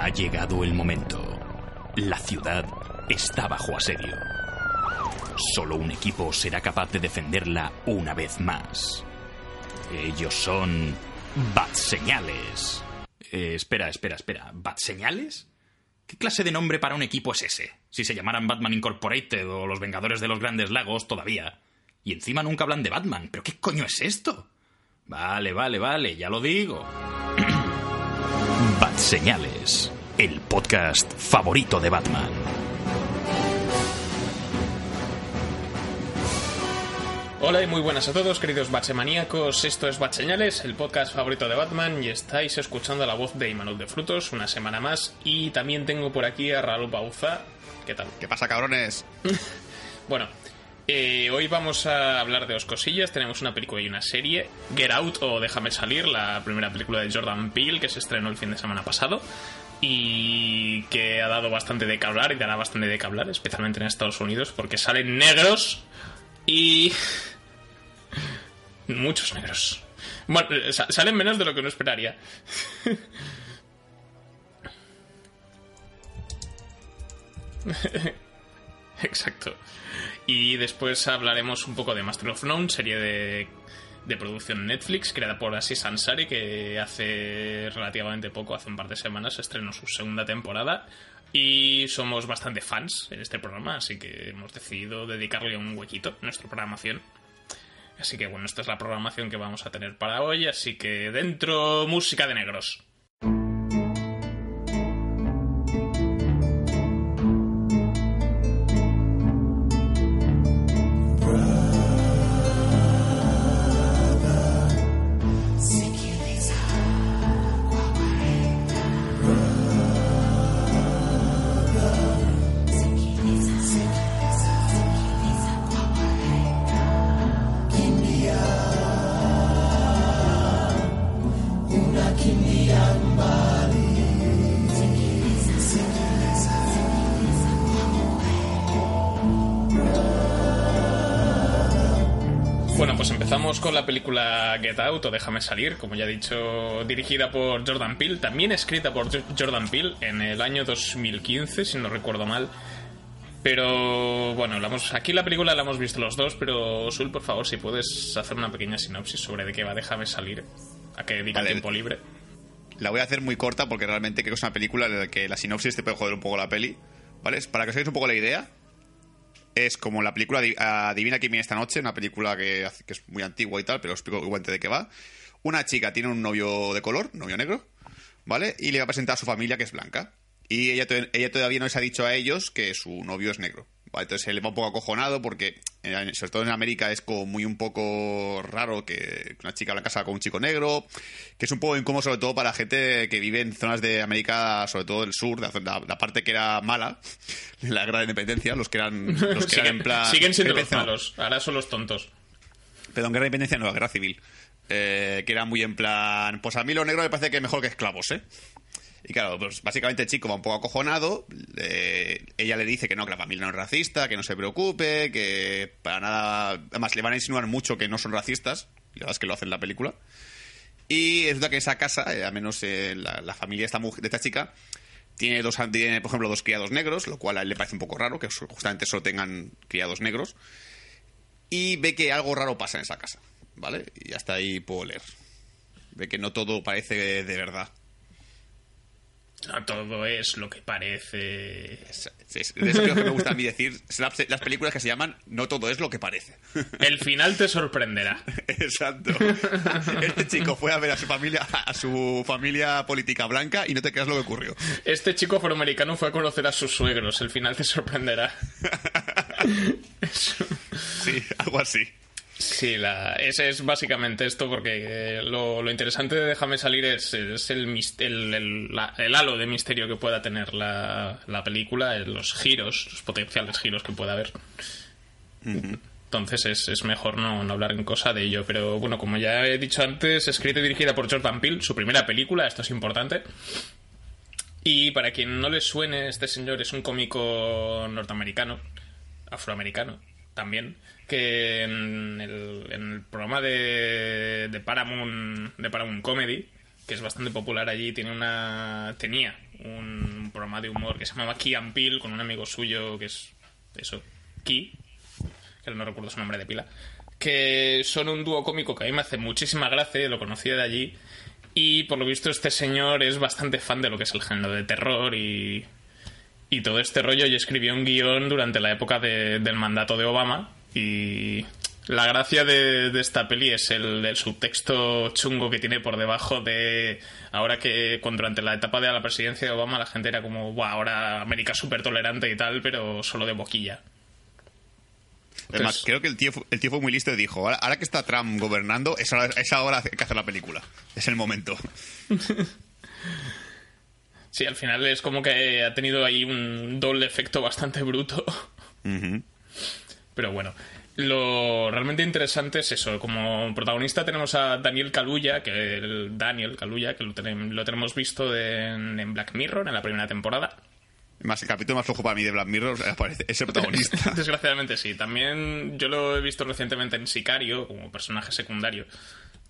Ha llegado el momento. La ciudad está bajo asedio. Solo un equipo será capaz de defenderla una vez más. Ellos son Bat Señales. Eh, espera, espera, espera. ¿Bat Señales? ¿Qué clase de nombre para un equipo es ese? Si se llamaran Batman Incorporated o los Vengadores de los Grandes Lagos todavía. Y encima nunca hablan de Batman. ¿Pero qué coño es esto? Vale, vale, vale, ya lo digo. Señales, el podcast favorito de Batman. Hola y muy buenas a todos, queridos Maníacos. Esto es Batseñales, el podcast favorito de Batman, y estáis escuchando la voz de Imanol de Frutos una semana más. Y también tengo por aquí a Raúl Bauza. ¿Qué tal? ¿Qué pasa, cabrones? bueno, eh, hoy vamos a hablar de dos cosillas. Tenemos una película y una serie. Get Out o Déjame Salir, la primera película de Jordan Peele que se estrenó el fin de semana pasado y que ha dado bastante de que hablar y dará bastante de que hablar, especialmente en Estados Unidos, porque salen negros y... Muchos negros. Bueno, eh, salen menos de lo que uno esperaría. Exacto. Y después hablaremos un poco de Master of None, serie de, de producción Netflix, creada por Asis Ansari, que hace relativamente poco, hace un par de semanas, estrenó su segunda temporada. Y somos bastante fans en este programa, así que hemos decidido dedicarle un huequito a nuestra programación. Así que bueno, esta es la programación que vamos a tener para hoy, así que dentro música de negros. Película Get Out o Déjame salir, como ya he dicho, dirigida por Jordan Peele, también escrita por Jordan Peele en el año 2015, si no recuerdo mal. Pero bueno, aquí la película la hemos visto los dos, pero Sul, por favor, si puedes hacer una pequeña sinopsis sobre de qué va Déjame salir, a qué dedica tiempo libre. La voy a hacer muy corta porque realmente creo que es una película en la que la sinopsis te puede joder un poco la peli. ¿Vale? Para que os hagáis un poco la idea, es como la película Adivina quién viene esta noche, una película que, es muy antigua y tal, pero os explico igualmente de qué va. Una chica tiene un novio de color, novio negro, ¿vale? Y le va a presentar a su familia que es blanca. Y ella, ella todavía no les ha dicho a ellos que su novio es negro. Entonces él va un poco acojonado porque, eh, sobre todo en América, es como muy un poco raro que una chica la casa con un chico negro, que es un poco incómodo sobre todo para gente que vive en zonas de América, sobre todo del sur, la, parte que era mala, la gran independencia, los que eran, los que siguen, en plan... Siguen siendo los malos, ahora son los tontos. Perdón, guerra de independencia no, la guerra civil. Eh, que era muy en plan, pues a mí lo negro me parece que es mejor que esclavos, ¿eh? Y claro, pues básicamente el chico va un poco acojonado. ella le dice que no, que la familia no es racista, que no se preocupe, que para nada. Además, le van a insinuar mucho que no son racistas. La verdad es que lo hacen en la película. Y es verdad que esa casa, eh, al menos eh, la, familia de esta, mujer, esta chica, tiene, dos, tiene, por ejemplo, dos criados negros, lo cual a él le parece un poco raro que justamente solo tengan criados negros. Y ve que algo raro pasa en esa casa, ¿vale? Y hasta ahí puedo leer. Ve que no todo parece de verdad. No todo es lo que parece. Es, eso que me gusta a mí decir. Las películas que se llaman No todo es lo que parece. El final te sorprenderá. Exacto. Este chico fue a ver a su familia, a su familia política blanca y no te creas lo que ocurrió. Este chico afroamericano fue a conocer a sus suegros. El final te sorprenderá. Sí, algo así. Sí, la, ese es básicamente esto, porque eh, lo, lo interesante de Déjame salir es, es el, mis- el, el- la- el halo de misterio que pueda tener la, la película, eh, los giros, los potenciales giros que pueda haber. Entonces es, es mejor no, no hablar en cosa de ello. Pero bueno, como ya he dicho antes, escrita y dirigida por Jordan Peele, su primera película, esto es importante. Y para quien no le suene, este señor es un cómico norteamericano, afroamericano también, que en el, programa de, de Paramount de Paramount Comedy, que es bastante popular allí, tiene una tenía un programa de humor que se llamaba Key and Peele con un amigo suyo que es eso, Key, que no recuerdo su nombre de pila, que son un dúo cómico que a mí me hace muchísima gracia, lo conocía de allí, y por lo visto este señor es bastante fan de lo que es el género de terror y, y todo este rollo. Y escribió un guion durante la época de- del mandato de Obama, y la gracia de, de esta peli es el, el subtexto chungo que tiene por debajo de ahora que cuando durante la etapa de la presidencia de Obama la gente era como, Buah, ahora América es súper tolerante y tal, pero solo de boquilla. Además, creo que el tío, el tío fue muy listo y dijo, ahora, ahora que está Trump gobernando, es ahora, es ahora que hacer la película. Es el momento. Sí, al final es como que ha tenido ahí un doble efecto bastante bruto. Ujú. Pero bueno, lo realmente interesante es eso. Como protagonista tenemos a Daniel Kaluuya, que el Daniel Kaluuya, que lo, lo tenemos visto en, en Black Mirror en la primera temporada. Más el capítulo más flojo para mí de Black Mirror aparece ese protagonista. Desgraciadamente sí. También yo lo he visto recientemente en Sicario como personaje secundario.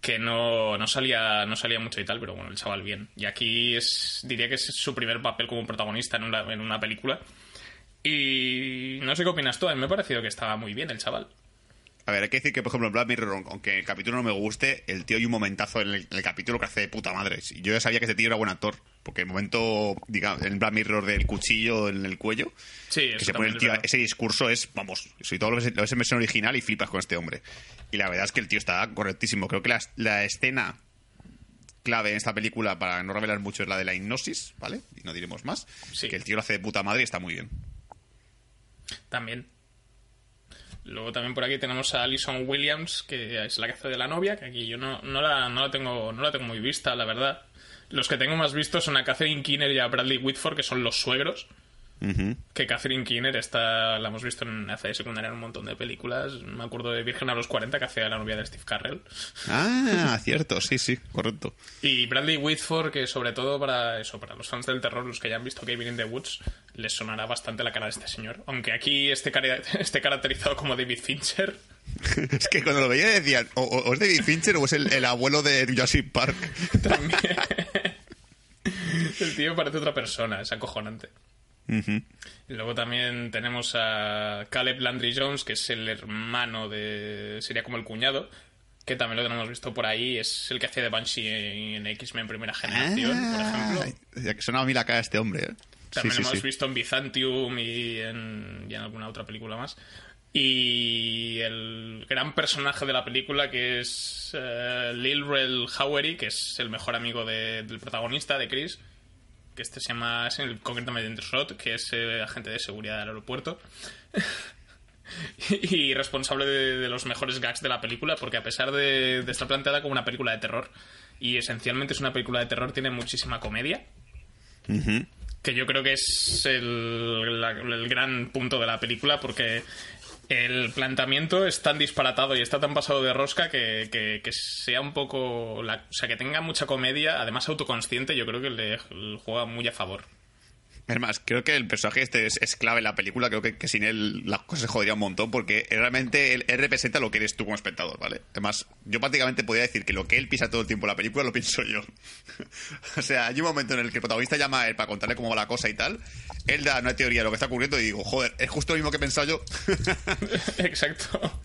Que no, no salía no salía mucho y tal, pero bueno, el chaval bien. Y aquí es diría que es su primer papel como protagonista en una, en una película. Y no sé qué opinas tú, a mí me ha parecido que estaba muy bien el chaval. A ver, hay que decir que, por ejemplo, en Black Mirror, aunque el capítulo no me guste, el tío hay un momentazo en el, en el capítulo que hace de puta madre. Y Yo ya sabía que ese tío era buen actor. Porque el momento, digamos, en Black Mirror del cuchillo en el cuello, Sí, que se pone el tío, ese discurso es, vamos, si todo lo ves, lo ves en versión original y flipas con este hombre. Y la verdad es que el tío está correctísimo. Creo que la, la escena clave en esta película, para no revelar mucho, es la de la hipnosis, ¿vale? Y no diremos más. Sí. Que el tío lo hace de puta madre y está muy bien. También. Luego también por aquí tenemos a Alison Williams, que es la que hace de la novia, que aquí yo no, no, la, no, la tengo, no la tengo muy vista, la verdad. Los que tengo más vistos son a Catherine Keener y a Bradley Whitford, que son los suegros. Que Catherine Keener está, la hemos visto en hace de secundaria en un montón de películas. Me acuerdo de Virgen a los 40, que hacía la novia de Steve Carrell. Ah, cierto, sí, sí, correcto. Y Bradley Whitford, que sobre todo para eso, para los fans del terror, los que hayan visto Cabin in the Woods, les sonará bastante la cara de este señor. Aunque aquí esté, esté caracterizado como David Fincher. Es que cuando lo veía decían, o es David Fincher o es el, el abuelo de Jurassic Park. También. El tío parece otra persona, es acojonante. Y luego también tenemos a Caleb Landry Jones, que es el hermano de. sería como el cuñado, que también lo tenemos visto por ahí. Es el que hacía de Banshee en X-Men Primera Generación, por ejemplo. Ah, ya que sonaba a mí la cara de este hombre, ¿eh? También sí, lo sí, hemos sí. visto en Byzantium y en, y en alguna otra película más. Y el gran personaje de la película que es eh, Lil Rel Howery, que es el mejor amigo de- del protagonista, de Chris, que este se llama, es el, concretamente Rod, que es eh, agente de seguridad del aeropuerto. y responsable de, de los mejores gags de la película, porque a pesar de, de estar planteada como una película de terror, y esencialmente es una película de terror, tiene muchísima comedia que yo creo que es el, la- el gran punto de la película porque el planteamiento es tan disparatado y está tan pasado de rosca que, que- que sea un poco la- o sea que tenga mucha comedia además autoconsciente yo creo que le, le juega muy a favor Es más, creo que el personaje este es, clave en la película. Creo que, sin él las cosas se joderían un montón porque realmente él, él representa lo que eres tú como espectador, ¿vale? Además, yo prácticamente podría decir que lo que él piensa todo el tiempo en la película lo pienso yo. o sea, hay un momento en el que el protagonista llama a él para contarle cómo va la cosa y tal. Él da una teoría de lo que está ocurriendo y digo, joder, es justo lo mismo que he pensado yo. exacto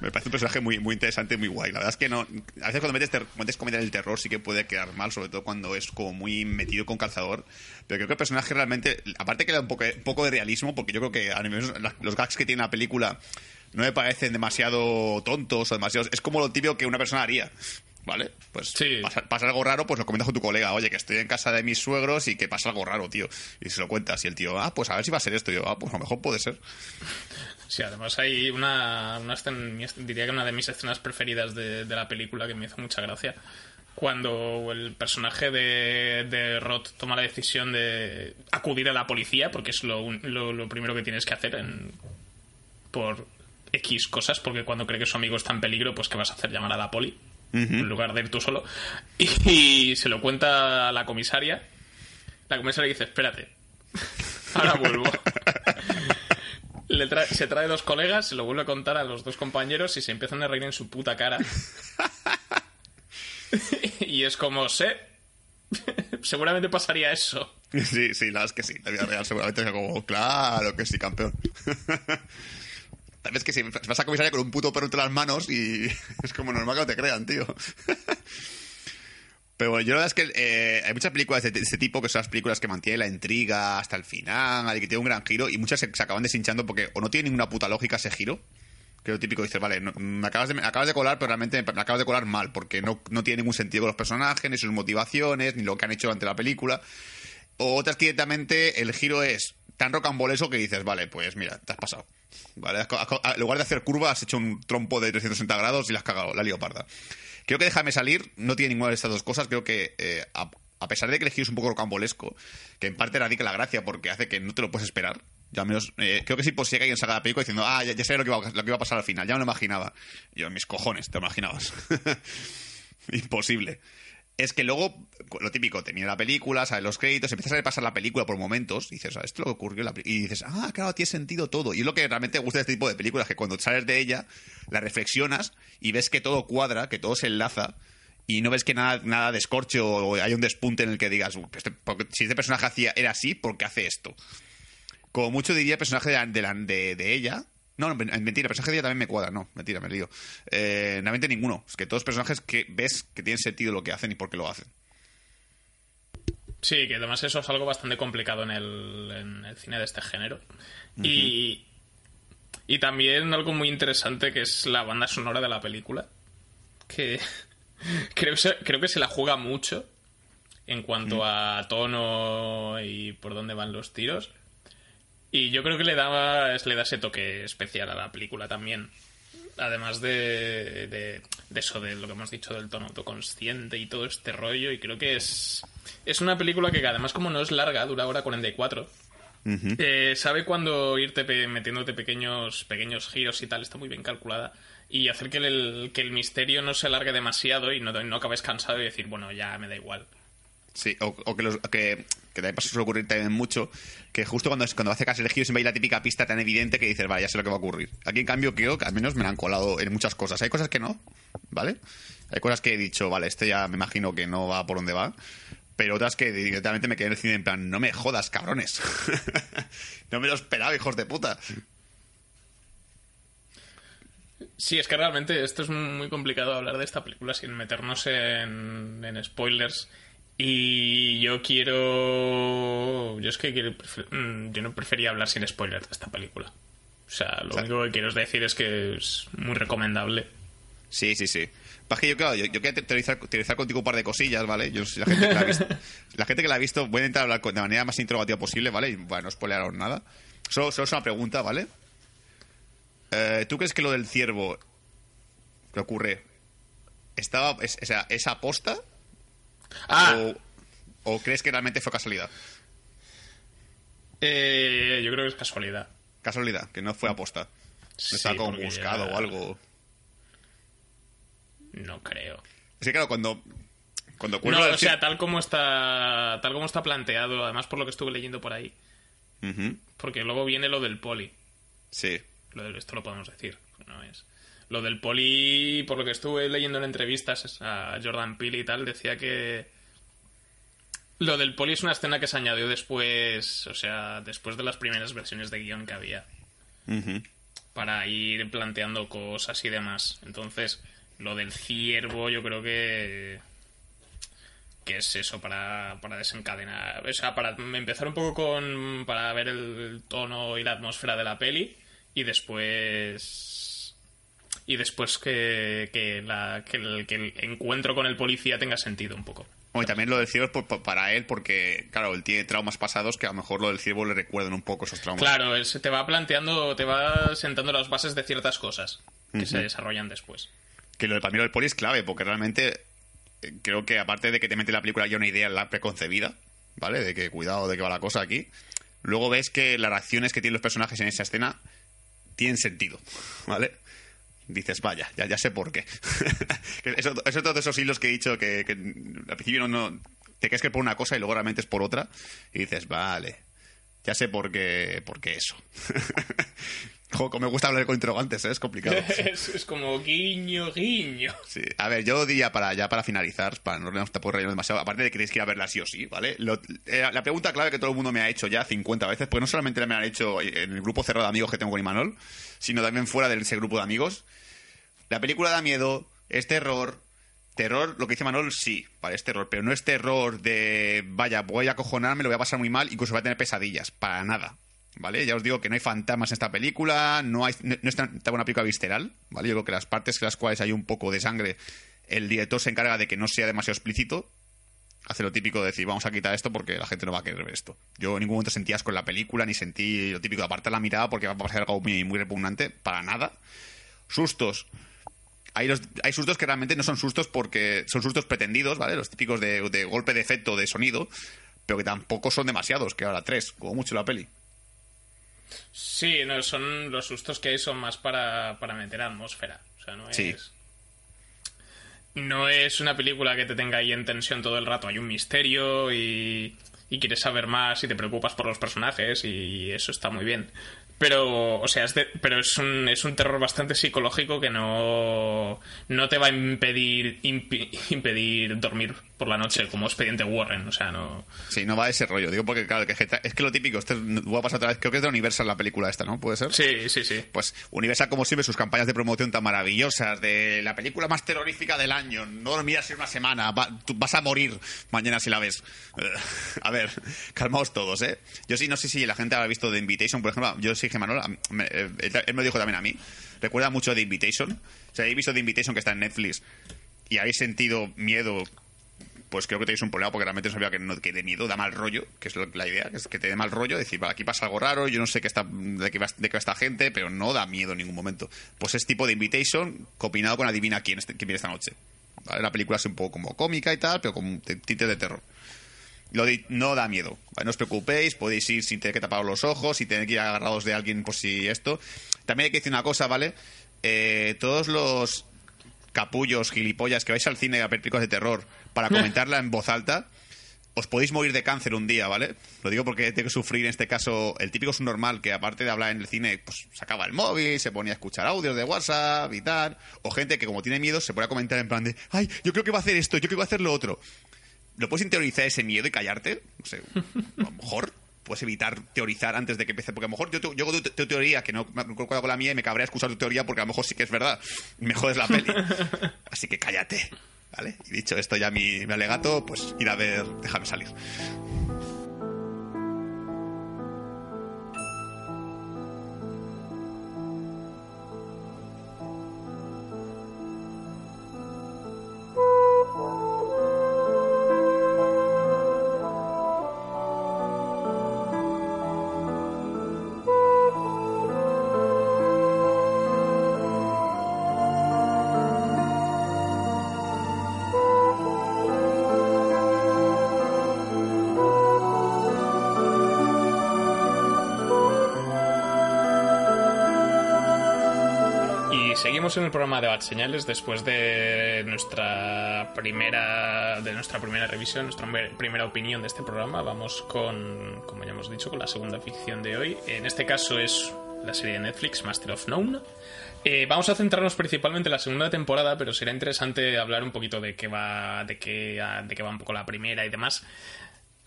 Me parece un personaje muy, muy interesante muy guay. La verdad es que no. A veces cuando metes, metes comedia en el terror sí que puede quedar mal, sobre todo cuando es como muy metido con calzador. Pero creo que el personaje realmente. Aparte que le da un poco, poco de realismo, porque yo creo que a nivel- los gags que tiene la película no me parecen demasiado tontos o demasiados. Es como lo típico que una persona haría. ¿Vale? Pues Sí. pasa, pasa algo raro, pues lo comentas con tu colega. Oye, que estoy en casa de mis suegros y que pasa algo raro, tío. Y se lo cuentas. Y el tío, ah, pues a ver si va a ser esto. Y yo, ah, pues a lo mejor puede ser. Sí, además hay una, una diría que una de mis escenas preferidas de, de la película que me hizo mucha gracia. Cuando el personaje de, de Roth toma la decisión de acudir a la policía, porque es lo, lo, lo primero que tienes que hacer en, por X cosas, porque cuando cree que su amigo está en peligro, pues ¿qué vas a hacer? Llamar a la poli, en lugar de ir tú solo. Y, se lo cuenta a la comisaria. La comisaria dice, espérate, ahora vuelvo. Le trae- se trae dos colegas, se lo vuelve a contar a los dos compañeros y se empiezan a reír en su puta cara. y es como, sé, seguramente pasaría eso. Sí, sí, la verdad es que sí. La vida real seguramente es como, claro que sí, campeón. Vez que vas a comisaría con un puto perro entre las manos y es como normal que no te crean, tío. Pero bueno, yo la verdad es que eh, hay muchas películas de, este tipo que son las películas que mantienen la intriga hasta el final y que tienen un gran giro y muchas se, acaban deshinchando porque o no tiene ninguna puta lógica ese giro, que lo típico dices, vale, me, acabas de, me acabas de colar, pero realmente me acabas de colar mal porque no, no tiene ningún sentido con los personajes, ni sus motivaciones, ni lo que han hecho durante la película. O otras que directamente el giro es tan rocambolesco que dices, vale, pues mira, te has pasado. Vale, co- en lugar de hacer curva, has hecho un trompo de 360 grados y la has cagado, la lío parda. Creo que Déjame salir no tiene ninguna de estas dos cosas. Creo que, eh, a, pesar de que el giro es un poco rocambolesco, que en parte radica la gracia porque hace que no te lo puedes esperar. Ya menos, eh, creo que sí posible que alguien de la película diciendo, ah, ya, ya lo que, iba, a- pasar al final, ya me lo imaginaba. Yo, mis cojones, te lo imaginabas. Imposible. Es que luego, lo típico, termina la película, salen los créditos, empiezas a repasar la película por momentos, y dices, ah, esto es lo que ocurrió. Y dices, ah, claro, tiene sentido todo. Y es lo que realmente gusta de este tipo de películas, que cuando sales de ella, la reflexionas y ves que todo cuadra, que todo se enlaza, y no ves que nada, nada descorche o hay un despunte en el que digas, "Uh, este- si este personaje hacía, era así, ¿por qué hace esto? Como mucho diría el personaje de- de ella. No, no, men- mentira, el personaje de ella también me cuadra, no, mentira, me lío. Eh, realmente ninguno. Es que todos los personajes que ves que tienen sentido lo que hacen y por qué lo hacen. Sí, que además eso es algo bastante complicado en el, en el cine de este género. Y, y también algo muy interesante que es la banda sonora de la película. Que creo, creo que se la juega mucho en cuanto a tono y por dónde van los tiros. Y yo creo que le da, le da ese toque especial a la película también. Además de, de, de eso, de lo que hemos dicho del tono autoconsciente y todo este rollo. Y creo que es, es una película que además como no es larga, dura hora 44. eh, sabe cuándo irte pe- metiéndote pequeños, pequeños giros y tal, está muy bien calculada. Y hacer que el, que el misterio no se alargue demasiado y no, no acabes cansado y decir, bueno, ya me da igual. Sí, o, o que, los, que, que también pasa, suele ocurrir también mucho, que justo cuando, cuando hace casi el giro siempre hay la típica pista tan evidente que dices, vale, ya sé lo que va a ocurrir. Aquí, en cambio, creo que al menos me la han colado en muchas cosas. Hay cosas que no, ¿vale? Hay cosas que he dicho, vale, este ya me imagino que no va por donde va. Pero otras que directamente me quedé en el cine en plan, no me jodas, cabrones. no me lo esperaba, hijos de puta. Sí, es que realmente esto es muy complicado hablar de esta película sin meternos en spoilers. Y yo quiero. Yo es que quiero, mm, yo no prefería hablar sin spoilers de esta película. O sea, lo único que quiero decir es que es muy recomendable. Sí, sí, sí. Pasa que yo, claro, yo, yo quería teorizar, teorizar contigo un par de cosillas, ¿vale? Yo, la, gente que la, ha visto, la gente que la ha visto, voy a intentar hablar de manera más interrogativa posible, ¿vale? Y bueno, no spoilearos nada. Solo, solo es una pregunta, ¿vale? Eh, ¿Tú crees que lo del ciervo que ocurre estaba, es, o sea, es aposta Ah, o, o crees que realmente fue casualidad? eh, yo creo que es casualidad. Casualidad, que no fue aposta. No Sí, como porque buscado ya- o algo. No creo. Es que claro, cuando, cuando No, o sea, tal como está. Tal como está planteado, además por lo que estuve leyendo por ahí. Porque luego viene lo del poli. Sí. Lo del- esto lo podemos decir, no es. Lo del poli, por lo que estuve leyendo en entrevistas a Jordan Peele y tal, decía que lo del poli es una escena que se añadió después, o sea, después de las primeras versiones de guion que había, para ir planteando cosas y demás. Entonces, lo del ciervo yo creo que que es eso para, para desencadenar, o sea, para empezar un poco con para ver el tono y la atmósfera de la peli y después y después que, que, la, que, el, que el encuentro con el policía tenga sentido un poco. Y también lo del ciervo es por- para él, porque, claro, él tiene traumas pasados que a lo mejor lo del ciervo le recuerdan un poco esos traumas. Claro, él se te va planteando, te va sentando las bases de ciertas cosas que se desarrollan después. Que lo de para mí lo del poli es clave, porque realmente eh, creo que aparte de que te mete la película ya una idea la preconcebida, ¿vale? De que cuidado de que va la cosa aquí. Luego ves que las reacciones que tienen los personajes en esa escena tienen sentido, ¿vale? Dices, vaya, ya, ya sé por qué. Eso, es otro de esos hilos que he dicho que, que al principio no, no- te crees que por una cosa y luego realmente es por otra. Y dices, vale, ya sé por qué, por qué eso. Joder, me gusta hablar con interrogantes, ¿eh? es complicado. es, es como guiño, guiño. Sí. A ver, yo diría para ya para finalizar, para no tampoco rellenar demasiado, aparte de que tenéis que ir a verla sí o sí, ¿vale? Lo- eh, la pregunta clave que todo el mundo me ha hecho ya 50 veces, pues no solamente me la han hecho en el grupo cerrado de amigos que tengo con Imanol, sino también fuera de ese grupo de amigos. La película da miedo, es terror. Terror, lo que dice Manol, sí, vale, es terror, pero no es terror de, vaya, voy a acojonarme, lo voy a pasar muy mal, incluso voy a tener pesadillas, para nada, ¿vale? Ya os digo que no hay fantasmas en esta película, no, hay, no, no es tan, tan una película visceral, ¿vale? Yo creo que las partes en las cuales hay un poco de sangre, el director se encarga de que no sea demasiado explícito, hace lo típico de decir, vamos a quitar esto porque la gente no va a querer ver esto. Yo en ningún momento sentí asco en la película, ni sentí lo típico de apartar la mirada porque va a pasar algo muy, muy repugnante, para nada. Sustos, hay, los- hay sustos que realmente no son sustos porque son sustos pretendidos, ¿vale? Los típicos de, de golpe de efecto de sonido, pero que tampoco son demasiados, que ahora tres, como mucho la peli. Sí, no, son los sustos que hay son más para, para meter atmósfera. O sea, no es. Sí. No es una película que te tenga ahí en tensión todo el rato. Hay un misterio y, y quieres saber más y te preocupas por los personajes y eso está muy bien. Pero, o sea, es de- pero es un, es un terror bastante psicológico que no, no te va a impedir, impi- impedir dormir por la noche, como Expediente Warren. O sea, no. Sí, no va a ese rollo. Digo porque, claro, que es que lo típico, esto es- voy a pasar otra vez, creo que es de Universal la película esta, ¿no? ¿Puede ser? Sí, sí, sí. Pues Universal, como siempre, sus campañas de promoción tan maravillosas, de la película más terrorífica del año, no dormirás en una semana, va- tú vas a morir mañana si la ves. A ver, calmaos todos, ¿eh? Yo sí, no sé si la gente habrá visto The Invitation, por ejemplo, yo sí que Manuel, eh, él me dijo también a mí, recuerda mucho The Invitation, o sea, habéis visto The Invitation que está en Netflix y habéis sentido miedo pues creo que tenéis un problema porque realmente sabía que, no, que de miedo da mal rollo, que es la idea, que es que te dé mal rollo, decir, vale, aquí pasa algo raro, yo no sé qué está, de, qué va, de qué va esta gente, pero no da miedo en ningún momento. Pues es tipo de Invitation combinado con Adivina quién, este- quién viene esta noche. ¿Vale? La película es un poco como cómica y tal, pero con t- tintes de terror. Lo de- no da miedo, no os preocupéis, podéis ir sin tener que tapar los ojos y tener que ir agarrados de alguien por si esto. También hay que decir una cosa, ¿vale? Eh, todos los capullos, gilipollas, que vais al cine a ver películas de terror para comentarla en voz alta, os podéis morir de cáncer un día, ¿vale? Lo digo porque tengo que sufrir en este caso el típico subnormal que aparte de hablar en el cine, pues sacaba el móvil, se ponía a escuchar audios de WhatsApp y tal, o gente que como tiene miedo se pone a comentar en plan de, ay, yo creo que va a hacer esto, yo creo que va a hacer lo otro. ¿Lo puedes interiorizar ese miedo y callarte? No sé, a lo mejor puedes evitar teorizar antes de que empiece, porque a lo mejor yo, yo hago tu, tu teoría que no me concuerda con la mía y me cabrea escuchar tu teoría porque a lo mejor sí que es verdad, me jodes la peli. Así que cállate, ¿vale? Y dicho esto ya mi, mi alegato, pues ir a ver, déjame salir. En el programa de Bad Señales después de nuestra primera de nuestra primera revisión, nuestra mer- primera opinión de este programa. Vamos con, como ya hemos dicho, con la segunda ficción de hoy. En este caso es la serie de Netflix Master of None. Eh, vamos a centrarnos principalmente en la segunda temporada, pero será interesante hablar un poquito de qué va, de qué, de qué va un poco la primera y demás.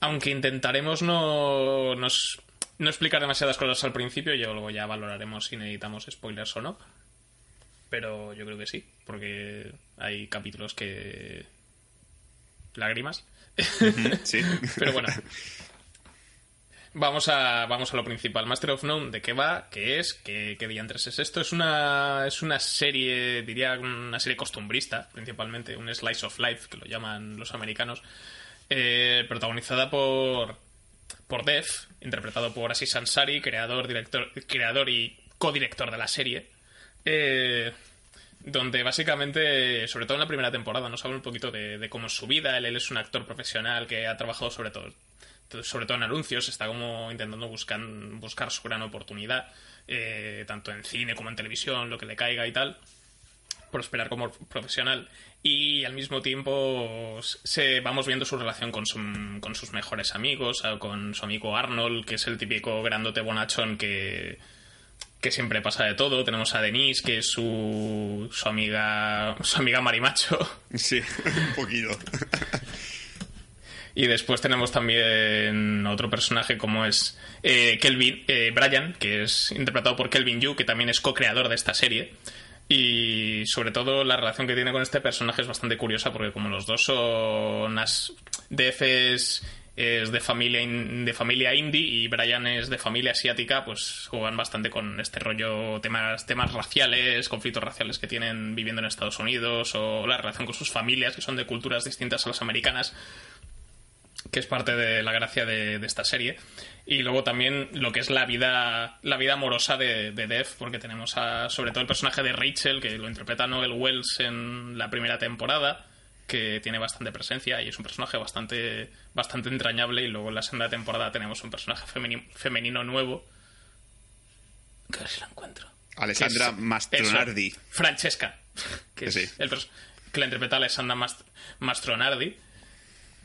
Aunque intentaremos no, nos- no explicar demasiadas cosas al principio, y luego ya valoraremos si necesitamos spoilers o no pero yo creo que sí, porque hay capítulos que... lágrimas. Sí. Pero bueno. Vamos a, vamos a lo principal. Master of None, ¿de qué va? ¿Qué es? ¿Qué, qué diantres es esto? Es una, es una serie, diría una serie costumbrista, principalmente, un slice of life, que lo llaman los americanos, eh, protagonizada por, por Dev, interpretado por Aziz Ansari, creador, director, creador y codirector de la serie. Eh, donde básicamente, sobre todo en la primera temporada, nos habla un poquito de, cómo es su vida. Él, es un actor profesional que ha trabajado sobre todo sobre todo en anuncios, está como intentando buscar, buscar su gran oportunidad, eh, tanto en cine como en televisión, lo que le caiga y tal, prosperar como profesional. Y al mismo tiempo se, vamos viendo su relación con, con sus mejores amigos, con su amigo Arnold, que es el típico grandote bonachón que, que siempre pasa de todo. Tenemos a Denise, que es su, su amiga su amiga marimacho. Sí, un poquito. Y después tenemos también otro personaje como es eh, Kelvin, eh, Brian, que es interpretado por Kelvin Yu, que también es co-creador de esta serie. Y sobre todo la relación que tiene con este personaje es bastante curiosa porque como los dos son as es, de familia de familia indie y Brian es de familia asiática, pues juegan bastante con este rollo temas temas raciales, conflictos raciales que tienen viviendo en Estados Unidos o la relación con sus familias que son de culturas distintas a las americanas que es parte de la gracia de, esta serie. Y luego también lo que es la vida, la vida amorosa de, de Dev, porque tenemos a, sobre todo el personaje de Rachel, que lo interpreta Noel Wells en la primera temporada, que tiene bastante presencia y es un personaje bastante, bastante entrañable. Y luego en la segunda temporada tenemos un personaje femenino, nuevo. Que a ver si lo encuentro. Alessandra Mastronardi. Francesca, que, es el que la interpreta Alessandra Mastronardi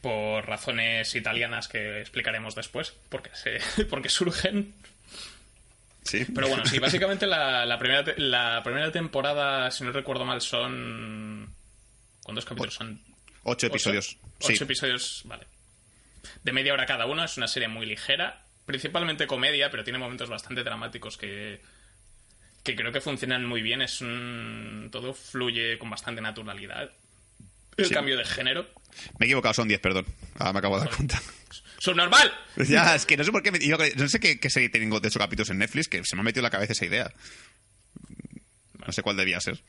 por razones italianas que explicaremos después, porque, se, porque surgen. Sí. Pero bueno, sí, básicamente la, primera, la primera temporada, si no recuerdo mal, son. ¿Cuántos capítulos son? Ocho episodios. Ocho, episodios, vale. De media hora cada uno, es una serie muy ligera, principalmente comedia, pero tiene momentos bastante dramáticos que, que creo que funcionan muy bien. Es un... Todo fluye con bastante naturalidad. El cambio de género me he equivocado, son 10, perdón. Ahora me acabo de dar cuenta. ¡Subnormal! Ya, es que no sé por qué. no sé qué, serie tengo de esos capítulos en Netflix que se me ha metido en la cabeza esa idea. No sé cuál debía ser.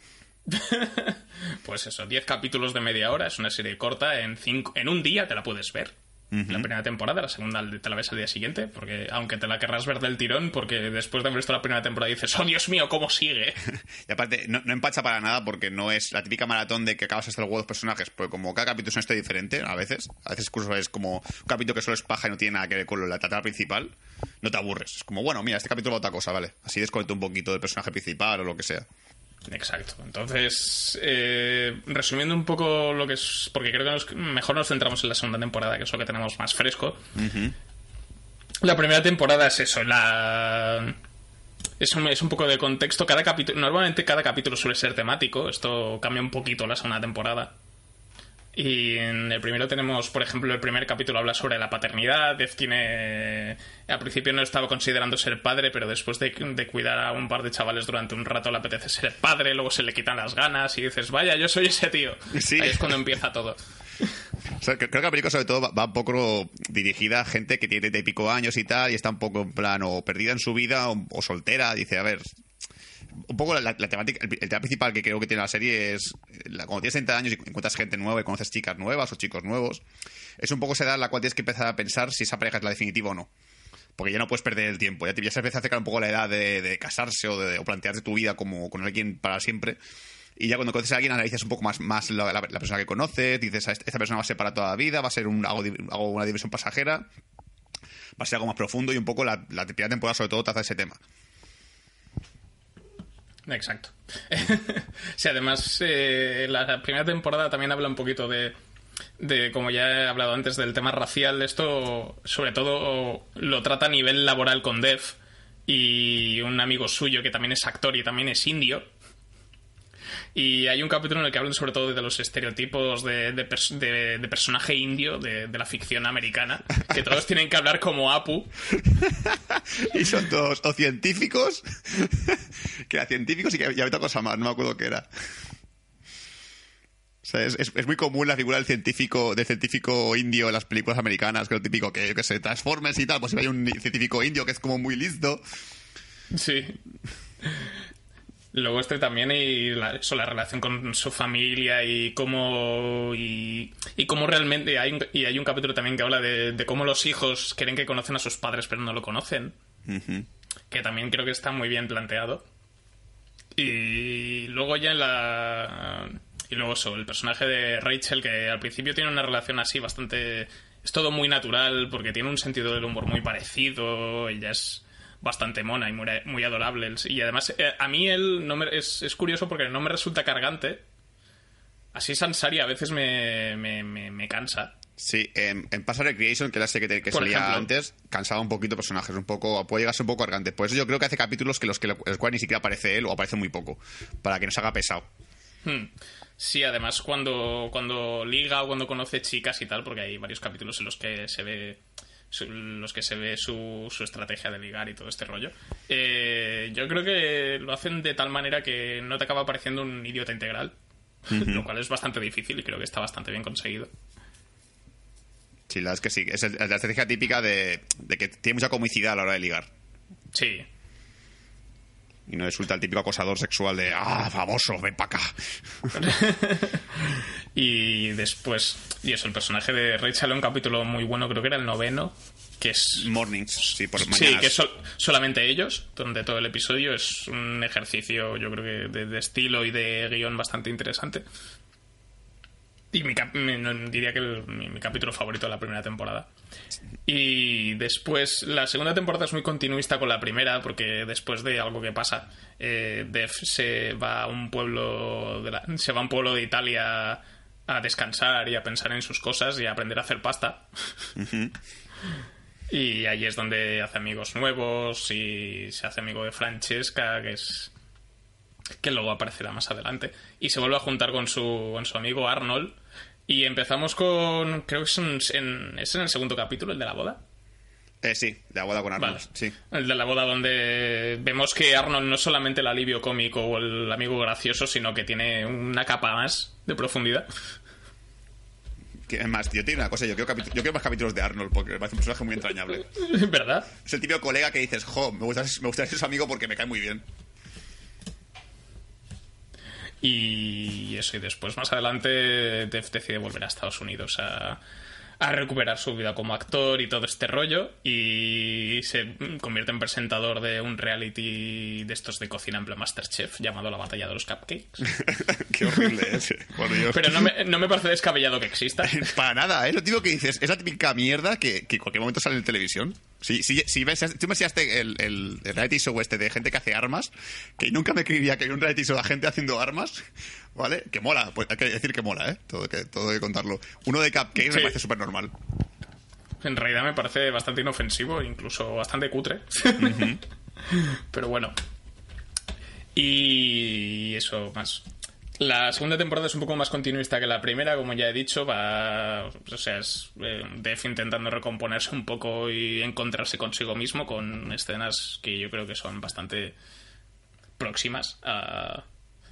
pues eso, 10 capítulos de media hora, es una serie corta, en, cinco, en un día te la puedes ver la primera temporada, la segunda te la ves al día siguiente, porque aunque te la querrás ver del tirón, porque después de haber visto la primera temporada dices, oh Dios mío, ¿cómo sigue? y aparte, no, empacha para nada porque no es la típica maratón de que acabas hasta los huevos personajes, porque como cada capítulo es una historia diferente, a veces, a veces incluso es como un capítulo que solo es paja y no tiene nada que ver con la trama principal, no te aburres. Es como, bueno, mira, este capítulo va otra cosa, ¿vale? Así desconecto un poquito del personaje principal o lo que sea. Exacto. Entonces, eh, resumiendo un poco lo que es, porque creo que mejor nos centramos en la segunda temporada, que es lo que tenemos más fresco. La primera temporada es eso, la... Es un, es un poco de contexto. Cada capítulo, normalmente cada capítulo suele ser temático. Esto cambia un poquito la segunda temporada. Y en el primero tenemos, por ejemplo, el primer capítulo habla sobre la paternidad. Dev tiene. Al principio no estaba considerando ser padre, pero después de, cuidar a un par de chavales durante un rato le apetece ser padre, luego se le quitan las ganas y dices, vaya, yo soy ese tío. Ahí es cuando empieza todo. creo que la película sobre todo va, un poco dirigida a gente que tiene de pico años y tal y está un poco en plan o perdida en su vida o soltera. Dice, a ver, un poco la, temática, el, tema principal que creo que tiene la serie es cuando tienes 30 años y encuentras gente nueva y conoces chicas nuevas o chicos nuevos, es un poco esa edad en la cual tienes que empezar a pensar si esa pareja es la definitiva o no. Porque ya no puedes perder el tiempo, ya, te, ya se empieza a acercar un poco la edad de, casarse o, de, o plantearte tu vida como con alguien para siempre. Y ya cuando conoces a alguien analizas un poco más, más la, persona que conoces, dices, esta persona va a ser para toda la vida, va a ser un, algo, una diversión pasajera, va a ser algo más profundo y un poco la, la primera temporada sobre todo trata ese tema. Exacto. sí, además, eh, la primera temporada también habla un poquito de, de, como ya he hablado antes, del tema racial. Esto, sobre todo, lo trata a nivel laboral con Dev y un amigo suyo que también es actor y también es indio. Y hay un capítulo en el que hablan sobre todo de los estereotipos de, de, personaje indio de, la ficción americana, que todos tienen que hablar como Apu. y son todos o científicos, que eran científicos y que había otra cosa más, no me acuerdo qué era. O sea, es, es- es muy común la figura del científico, del científico indio en las películas americanas, que es lo típico que, que se transformes y tal. Pues si hay un científico indio que es como muy listo. Sí. Luego este también y la, eso, la relación con su familia y cómo y, y cómo realmente hay un, y hay un capítulo también que habla de, de cómo los hijos creen que conocen a sus padres pero no lo conocen. Que también creo que está muy bien planteado. Y luego ya en la y luego eso el personaje de Rachel que al principio tiene una relación así bastante es todo muy natural porque tiene un sentido del humor muy parecido ella es bastante mona y muy, muy adorable y además eh, a mí él no me, es, es curioso porque no me resulta cargante así Sansari a veces me, me, me, cansa Sí, en, en Pass Recreation, que era la serie que, te- que Por salía ejemplo. antes, cansaba un poquito personajes, un poco, puede llegarse un poco argante. Por eso yo creo que hace capítulos que los que los cuales ni siquiera aparece él o aparece muy poco, para que no se haga pesado. Hmm. Sí, además cuando, cuando liga o cuando conoce chicas y tal, porque hay varios capítulos en los que se ve los que se ve su, su estrategia de ligar y todo este rollo. Eh, yo creo que lo hacen de tal manera que no te acaba pareciendo un idiota integral, lo cual es bastante difícil y creo que está bastante bien conseguido. Sí, la es que sí, es la estrategia típica de, de que tiene mucha comicidad a la hora de ligar. Sí, Y no resulta el típico acosador sexual de, ah, famoso, ven para acá. y después, y eso, el personaje de Rachel, un capítulo muy bueno, creo que era el noveno, que es Mornings, sí, por Sí, mañanas. que es sol- solamente ellos, donde todo el episodio es un ejercicio, yo creo que de, de estilo y de guion bastante interesante. Y mi cap- diría que el- mi, mi capítulo favorito de la primera temporada. Y después, la segunda temporada es muy continuista con la primera, porque después de algo que pasa, eh, Dev se va a un pueblo de la- se va a un pueblo de Italia a descansar y a pensar en sus cosas y a aprender a hacer pasta. Y ahí es donde hace amigos nuevos y se hace amigo de Francesca, que es que luego aparecerá más adelante. Y se vuelve a juntar con su, con su amigo Arnold. Y empezamos con. Creo que es, en, es en el segundo capítulo, el de la boda. Eh, sí, de la boda con Arnold, Vale. sí. El de la boda donde vemos que Arnold no es solamente el alivio cómico o el amigo gracioso, sino que tiene una capa más de profundidad. Es más, tío, tiene una cosa, yo quiero, yo quiero más capítulos de Arnold porque me parece un personaje muy entrañable. ¿Verdad? Es el típico colega que dices, jo, me gustaría, me gustaría ser su amigo porque me cae muy bien. Y eso, y después más adelante Dev decide volver a Estados Unidos a, a recuperar su vida como actor y todo este rollo. Y se convierte en presentador de un reality de estos de cocina en plan Masterchef llamado La Batalla de los Cupcakes. Qué horrible es, por Dios. Pero no me, no me parece descabellado que exista. Para nada, ¿eh? Lo típico que dices, es la típica mierda que, que en cualquier momento sale en televisión. Si, si, si ves, tú me enseñaste el, el, el reality show este de gente que hace armas, que nunca me creería que hay un reality show de gente haciendo armas, ¿vale? Que mola, pues hay que decir que mola, ¿eh? Todo, que, todo hay que contarlo. Uno de Cupcakes Sí. me parece súper normal. En realidad me parece bastante inofensivo, incluso bastante cutre. Pero bueno. Y eso más. La segunda temporada es un poco más continuista que la primera, como ya he dicho, va, o sea, es eh, Def intentando recomponerse un poco y encontrarse consigo mismo con escenas que yo creo que son bastante próximas a,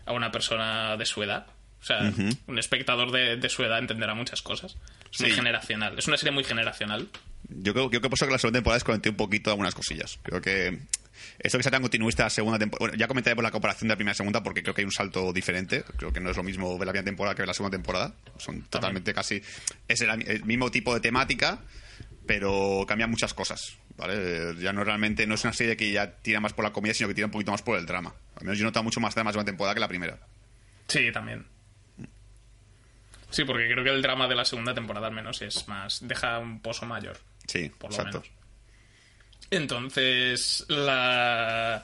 a una persona de su edad. O sea, un espectador de, de su edad entenderá muchas cosas. Es muy generacional. Es una serie muy generacional. Yo creo, creo que por eso que la segunda temporada desconecté un poquito algunas cosillas. Creo que esto que sea tan continuista la segunda temporada... Bueno, ya comentaré por la comparación de la primera y segunda porque creo que hay un salto diferente. Creo que no es lo mismo ver la primera temporada que ver la segunda temporada. Son totalmente casi... Es el, el mismo tipo de temática, pero cambia muchas cosas. ¿vale? Ya no realmente... No es una serie que ya tira más por la comedia, sino que tira un poquito más por el drama. Al menos yo he notado mucho más drama en la segunda temporada que la primera. Sí, también. Sí, porque creo que el drama de la segunda temporada al menos es más. deja un pozo mayor, Sí, por lo exacto. menos. Entonces, la.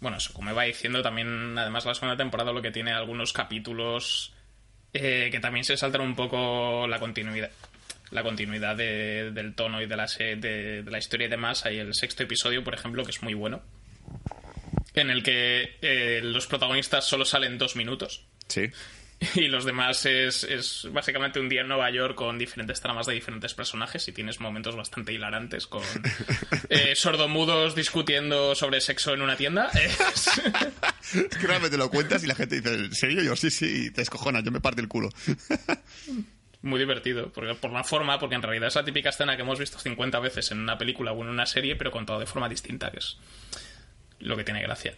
Bueno, eso, como iba diciendo, también, además, la segunda temporada lo que tiene algunos capítulos eh, que también se saltan un poco la continuidad. La continuidad de- del tono y de la, de, de la historia y demás. Hay el sexto episodio, por ejemplo, que es muy bueno. En el que eh, los protagonistas solo salen dos minutos. Sí. Y los demás es, es básicamente un día en Nueva York con diferentes tramas de diferentes personajes y tienes momentos bastante hilarantes con eh, sordomudos discutiendo sobre sexo en una tienda. Es- Es que realmente lo cuentas y la gente dice, ¿en serio? Yo sí, sí, y te descojonas, yo me parte el culo. muy divertido, porque, por la forma, porque en realidad es la típica escena que hemos visto 50 veces en una película o en una serie, pero contado de forma distinta, que es lo que tiene gracia.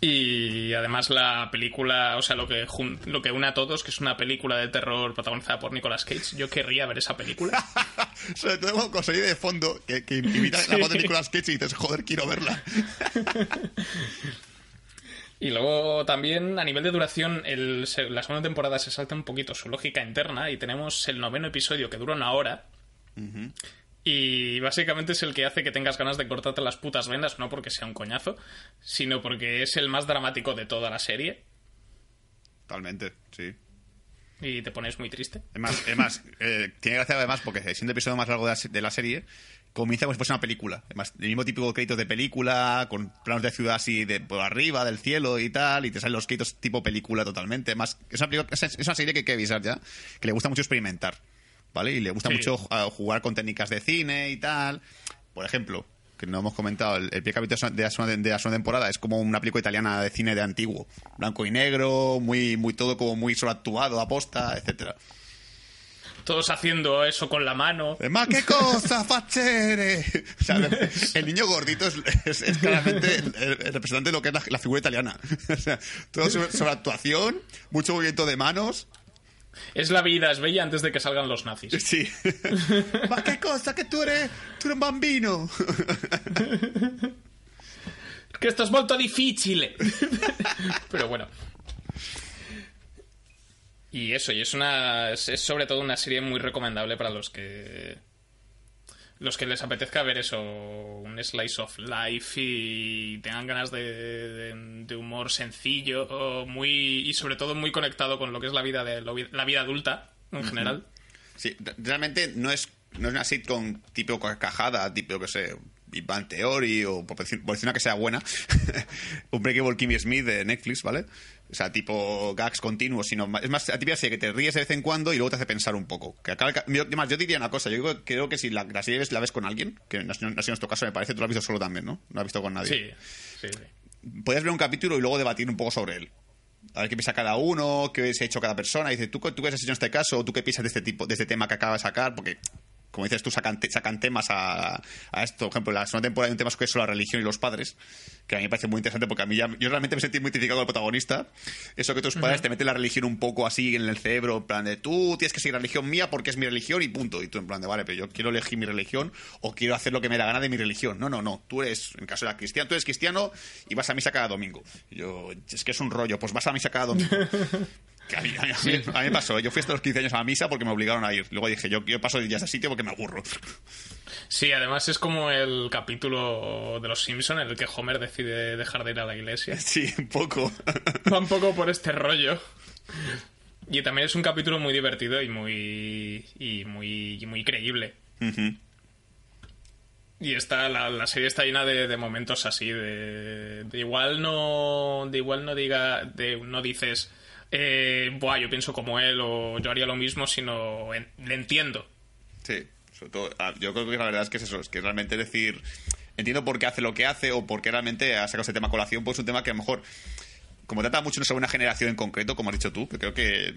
Y además la película, o sea, lo que, lo que une a todos, que es una película de terror protagonizada por Nicolas Cage, yo querría ver esa película. Sobre todo oye de fondo que, que imita la voz de Nicolas Cage y dices, joder, quiero verla. Y luego también a nivel de duración, el, la segunda temporada se salta un poquito su lógica interna y tenemos el noveno episodio que dura una hora. Y básicamente es el que hace que tengas ganas de cortarte las putas vendas, no porque sea un coñazo, sino porque es el más dramático de toda la serie Totalmente, sí. Y te pones muy triste. Además, además eh, tiene gracia además porque siendo el episodio más largo de la, de la serie, comienza como si fuese una película. Además, el mismo tipo de créditos de película, con planos de ciudad así de por arriba, del cielo y tal, y te salen los créditos tipo película totalmente. Además, es una, película- es es una serie que hay que avisar ya, que le gusta mucho experimentar, ¿vale? Y le gusta Sí. mucho uh, jugar con técnicas de cine y tal. Por ejemplo, que no hemos comentado, el, el primer capítulo de la, segunda, de la segunda temporada es como una película italiana de cine de antiguo. Blanco y negro, muy, muy todo como muy sobreactuado, aposta, etcétera. Todos haciendo eso con la mano. Ma qué cosa, fachere. O sea, el niño gordito es, es- es claramente el, el representante de lo que es la, la figura italiana. O sea, todo sobre, sobre actuación, mucho movimiento de manos. Es la vida, es bella antes de que salgan los nazis. Sí. Ma qué cosa, que tú eres, tú eres un bambino. Que esto es molto difficile. Pero bueno. Y eso, y es una. Es sobre todo una serie muy recomendable para los que. Los que les apetezca ver eso, un slice of life y tengan ganas de, de- de humor sencillo o muy y sobre todo muy conectado con lo que es la vida de la vida adulta en general. Sí, re- realmente no es, no es una sitcom tipo carcajada, tipo, que sé, Big Bang Theory o por decir, por decir una que sea buena, un Breakable Kimmy Smith de Netflix, ¿vale? O sea, tipo gags continuos, sino más- es más la típica serie que te ríes de vez en cuando y luego te hace pensar un poco. Que acaba, yo, además, yo diría una cosa, yo creo, creo que si la, la serie la ves con alguien, que no no sido nuestro caso, me parece, tú lo has visto solo también, ¿no? No lo has visto con nadie. Sí, sí, sí. Podrías ver un capítulo y luego debatir un poco sobre él. A ver qué piensa cada uno, qué se ha hecho cada persona. Y dice, ¿tú, tú qué has hecho en este caso? ¿O tú qué piensas de este tipo, de este tema que acaba de sacar? Porque, como dices tú, sacan, te- sacan temas a, a esto. Por ejemplo, la segunda temporada hay un tema que es sobre la religión y los padres, que a mí me parece muy interesante porque a mí ya, yo realmente me sentí muy identificado con el protagonista. Eso que tus padres te meten la religión un poco así en el cerebro, en plan de tú tienes que seguir la religión mía porque es mi religión y punto. Y tú en plan de, vale, pero yo quiero elegir mi religión o quiero hacer lo que me da gana de mi religión. No, no, no. Tú eres, en caso de la cristiana, tú eres cristiano y vas a misa cada domingo. Yo, es que es un rollo, pues vas a misa cada domingo. Que a, mí, a mí- a mí- a mí me pasó, yo fui hasta los 15 años a la misa porque me obligaron a ir. Luego dije, yo, yo paso ya a ese sitio porque me aburro. Sí, además es como el capítulo de los Simpson en el que Homer decide dejar de ir a la iglesia. Sí, un poco. Va un poco por este rollo. Y también es un capítulo muy divertido y muy y muy y muy creíble. Y está la, la serie está llena de, de momentos así de, de igual no de igual no diga de no dices eh, Buah, yo pienso como él o yo haría lo mismo, sino en- le entiendo. Sí, sobre todo, ah, yo creo que la verdad es que es eso, es que realmente decir, entiendo por qué hace lo que hace o por qué realmente ha sacado ese tema a colación, pues es un tema que a lo mejor, como trata mucho sobre una generación en concreto, como has dicho tú, que creo que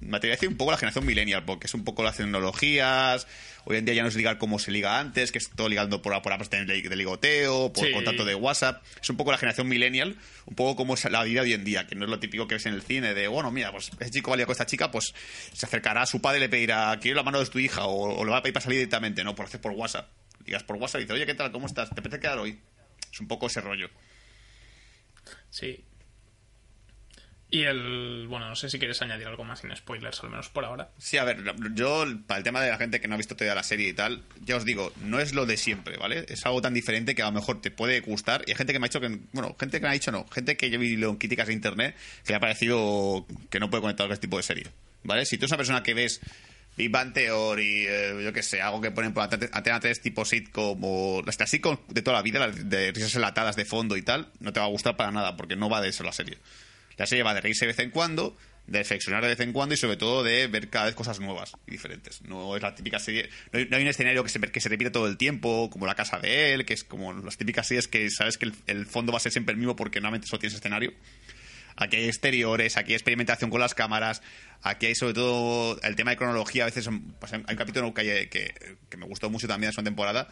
me atrevería a decir un poco la generación millennial, porque es un poco las tecnologías, hoy en día ya no es ligar como se liga antes, que es todo ligando por, por apps de, de ligoteo, por Sí. contacto de WhatsApp, es un poco la generación millennial, un poco como es la vida hoy en día, que no es lo típico que ves en el cine de, bueno, mira, pues ese chico valía con esta chica, pues se acercará a su padre y le pedirá, quiero la mano de tu hija, o, o le va a pedir para salir directamente, no, por hacer por WhatsApp. Digas por WhatsApp y dice, oye, ¿qué tal? ¿Cómo estás? ¿Te apetece quedar hoy? Es un poco ese rollo. Sí. Y el bueno, no sé si quieres añadir algo más sin spoilers, al menos por ahora. Sí, a ver, yo, para el tema de la gente que no ha visto todavía la serie y tal, ya os digo, no es lo de siempre, ¿vale? Es algo tan diferente que a lo mejor te puede gustar. Y hay gente que me ha dicho que, bueno, gente que me ha dicho no, gente que yo vi en críticas de internet que le ha parecido que no puede conectar con este tipo de serie, ¿vale? Si tú eres una persona que ves Big Bang Theory, eh, yo qué sé, algo que ponen por Ante- Antena 3 tipo sitcom o las sitcom de toda la vida, las de risas enlatadas de fondo y tal, no te va a gustar para nada porque no va de eso la serie. La serie va de reírse de vez en cuando, de reflexionar de vez en cuando y sobre todo de ver cada vez cosas nuevas y diferentes. No es la típica serie, no hay, un escenario que se, que se repite todo el tiempo, como la casa de él, que es como las típicas series que sabes que el, fondo va a ser siempre el mismo porque normalmente solo tienes escenario. Aquí hay exteriores, aquí hay experimentación con las cámaras, aquí hay sobre todo el tema de cronología. A veces pues, hay un capítulo que, que, me gustó mucho también de su temporada,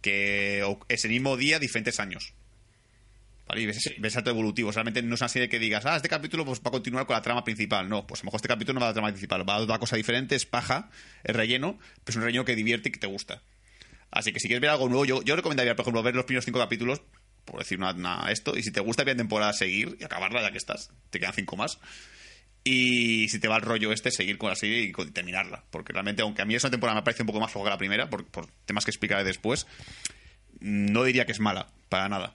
que es el mismo día, diferentes años. ¿Vale? Y ves, ese- ves salto evolutivo. Realmente no es una serie que digas, ah, este capítulo pues, va a continuar con la trama principal. No, pues a lo mejor este capítulo no va a la trama principal, va a otra cosa diferente, es paja, es relleno, pero es un relleno que divierte y que te gusta. Así que si quieres ver algo nuevo, yo, yo recomendaría, por ejemplo, ver los primeros cinco capítulos, por decir una, una- esto, y si te gusta bien temporada, seguir y acabarla ya que estás. Te quedan cinco más. Y si te va el rollo este, seguir con la serie y con- terminarla. Porque realmente, aunque a mí esa temporada me parece un poco más floja que la primera, por, por temas que explicaré después, no diría que es mala, para nada.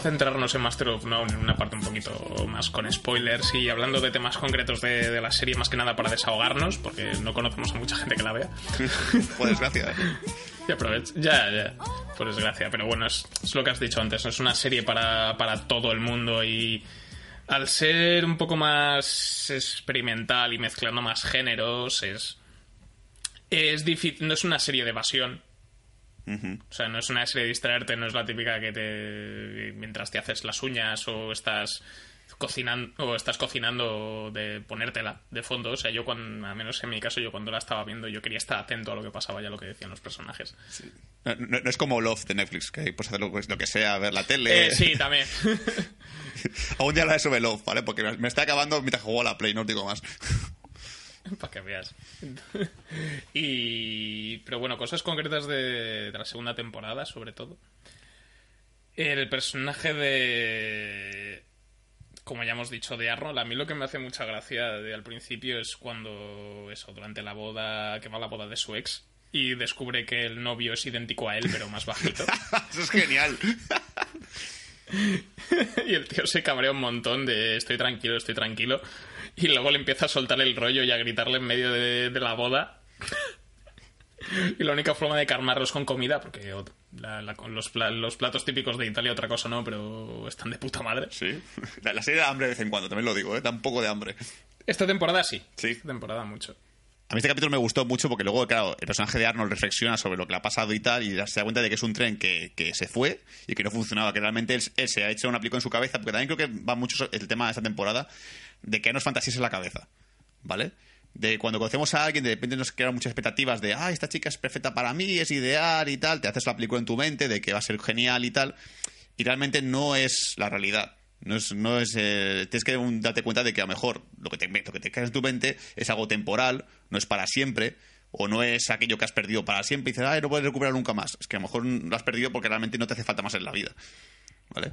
a centrarnos en Master of None en una parte un poquito más con spoilers y hablando de temas concretos de, de la serie, más que nada para desahogarnos, porque no conocemos a mucha gente que la vea. Por desgracia. ¿eh? Y aprovecha. Ya, ya. Por desgracia. Pero bueno, es, es lo que has dicho antes. No es una serie para, para todo el mundo y. Al ser un poco más experimental y mezclando más géneros, es. Es difícil. No es una serie de evasión. O sea, no es una serie de distraerte, no es la típica que te. mientras te haces las uñas o estás cocinando o estás cocinando de ponértela de fondo. O sea, yo cuando, al menos en mi caso, yo cuando la estaba viendo, yo quería estar atento a lo que pasaba y a lo que decían los personajes. No, no- no es como Love de Netflix, que puedes hacer lo, que- lo que sea, ver la tele. Eh, sí, también. Algún día hablaré sobre Love, ¿vale? Porque me- me está acabando mientras juego a la Play, no os digo más. Para que veas. y. Pero bueno, cosas concretas de, de la segunda temporada, sobre todo. El personaje de. Como ya hemos dicho, de Arnold, a mí lo que me hace mucha gracia de, al principio es cuando, eso, durante la boda, que va a la boda de su ex, y descubre que el novio es idéntico a él, pero más bajito. Eso es genial. y el tío se cabrea un montón de estoy tranquilo, estoy tranquilo. Y luego le empieza a soltar el rollo y a gritarle en medio de, de la boda. y la única forma de calmarlo es con comida, porque la- la- con los, pla- los platos típicos de Italia otra cosa no, pero están de puta madre. Sí. La, serie da hambre de vez en cuando, también lo digo, ¿eh? Da un poco de hambre. Esta temporada sí. Sí. Esta temporada mucho. A mí este capítulo me gustó mucho porque luego, claro, el personaje de Arnold reflexiona sobre lo que le ha pasado y tal y se da cuenta de que es un tren que, que se fue y que no funcionaba, que realmente él, él se ha hecho un aplico en su cabeza, porque también creo que va mucho el tema de esta temporada de que no es fantasías en la cabeza, ¿vale? De cuando conocemos a alguien, de repente nos crean muchas expectativas de, ah, esta chica es perfecta para mí, es ideal y tal, te haces la película en tu mente de que va a ser genial y tal, y realmente no es la realidad. No es, no es, eh, tienes que darte cuenta de que a lo mejor lo que, te, lo que te creas en tu mente es algo temporal, no es para siempre, o no es aquello que has perdido para siempre y dices, ay, no puedes recuperar nunca más. Es que a lo mejor lo has perdido porque realmente no te hace falta más en la vida. ¿Vale?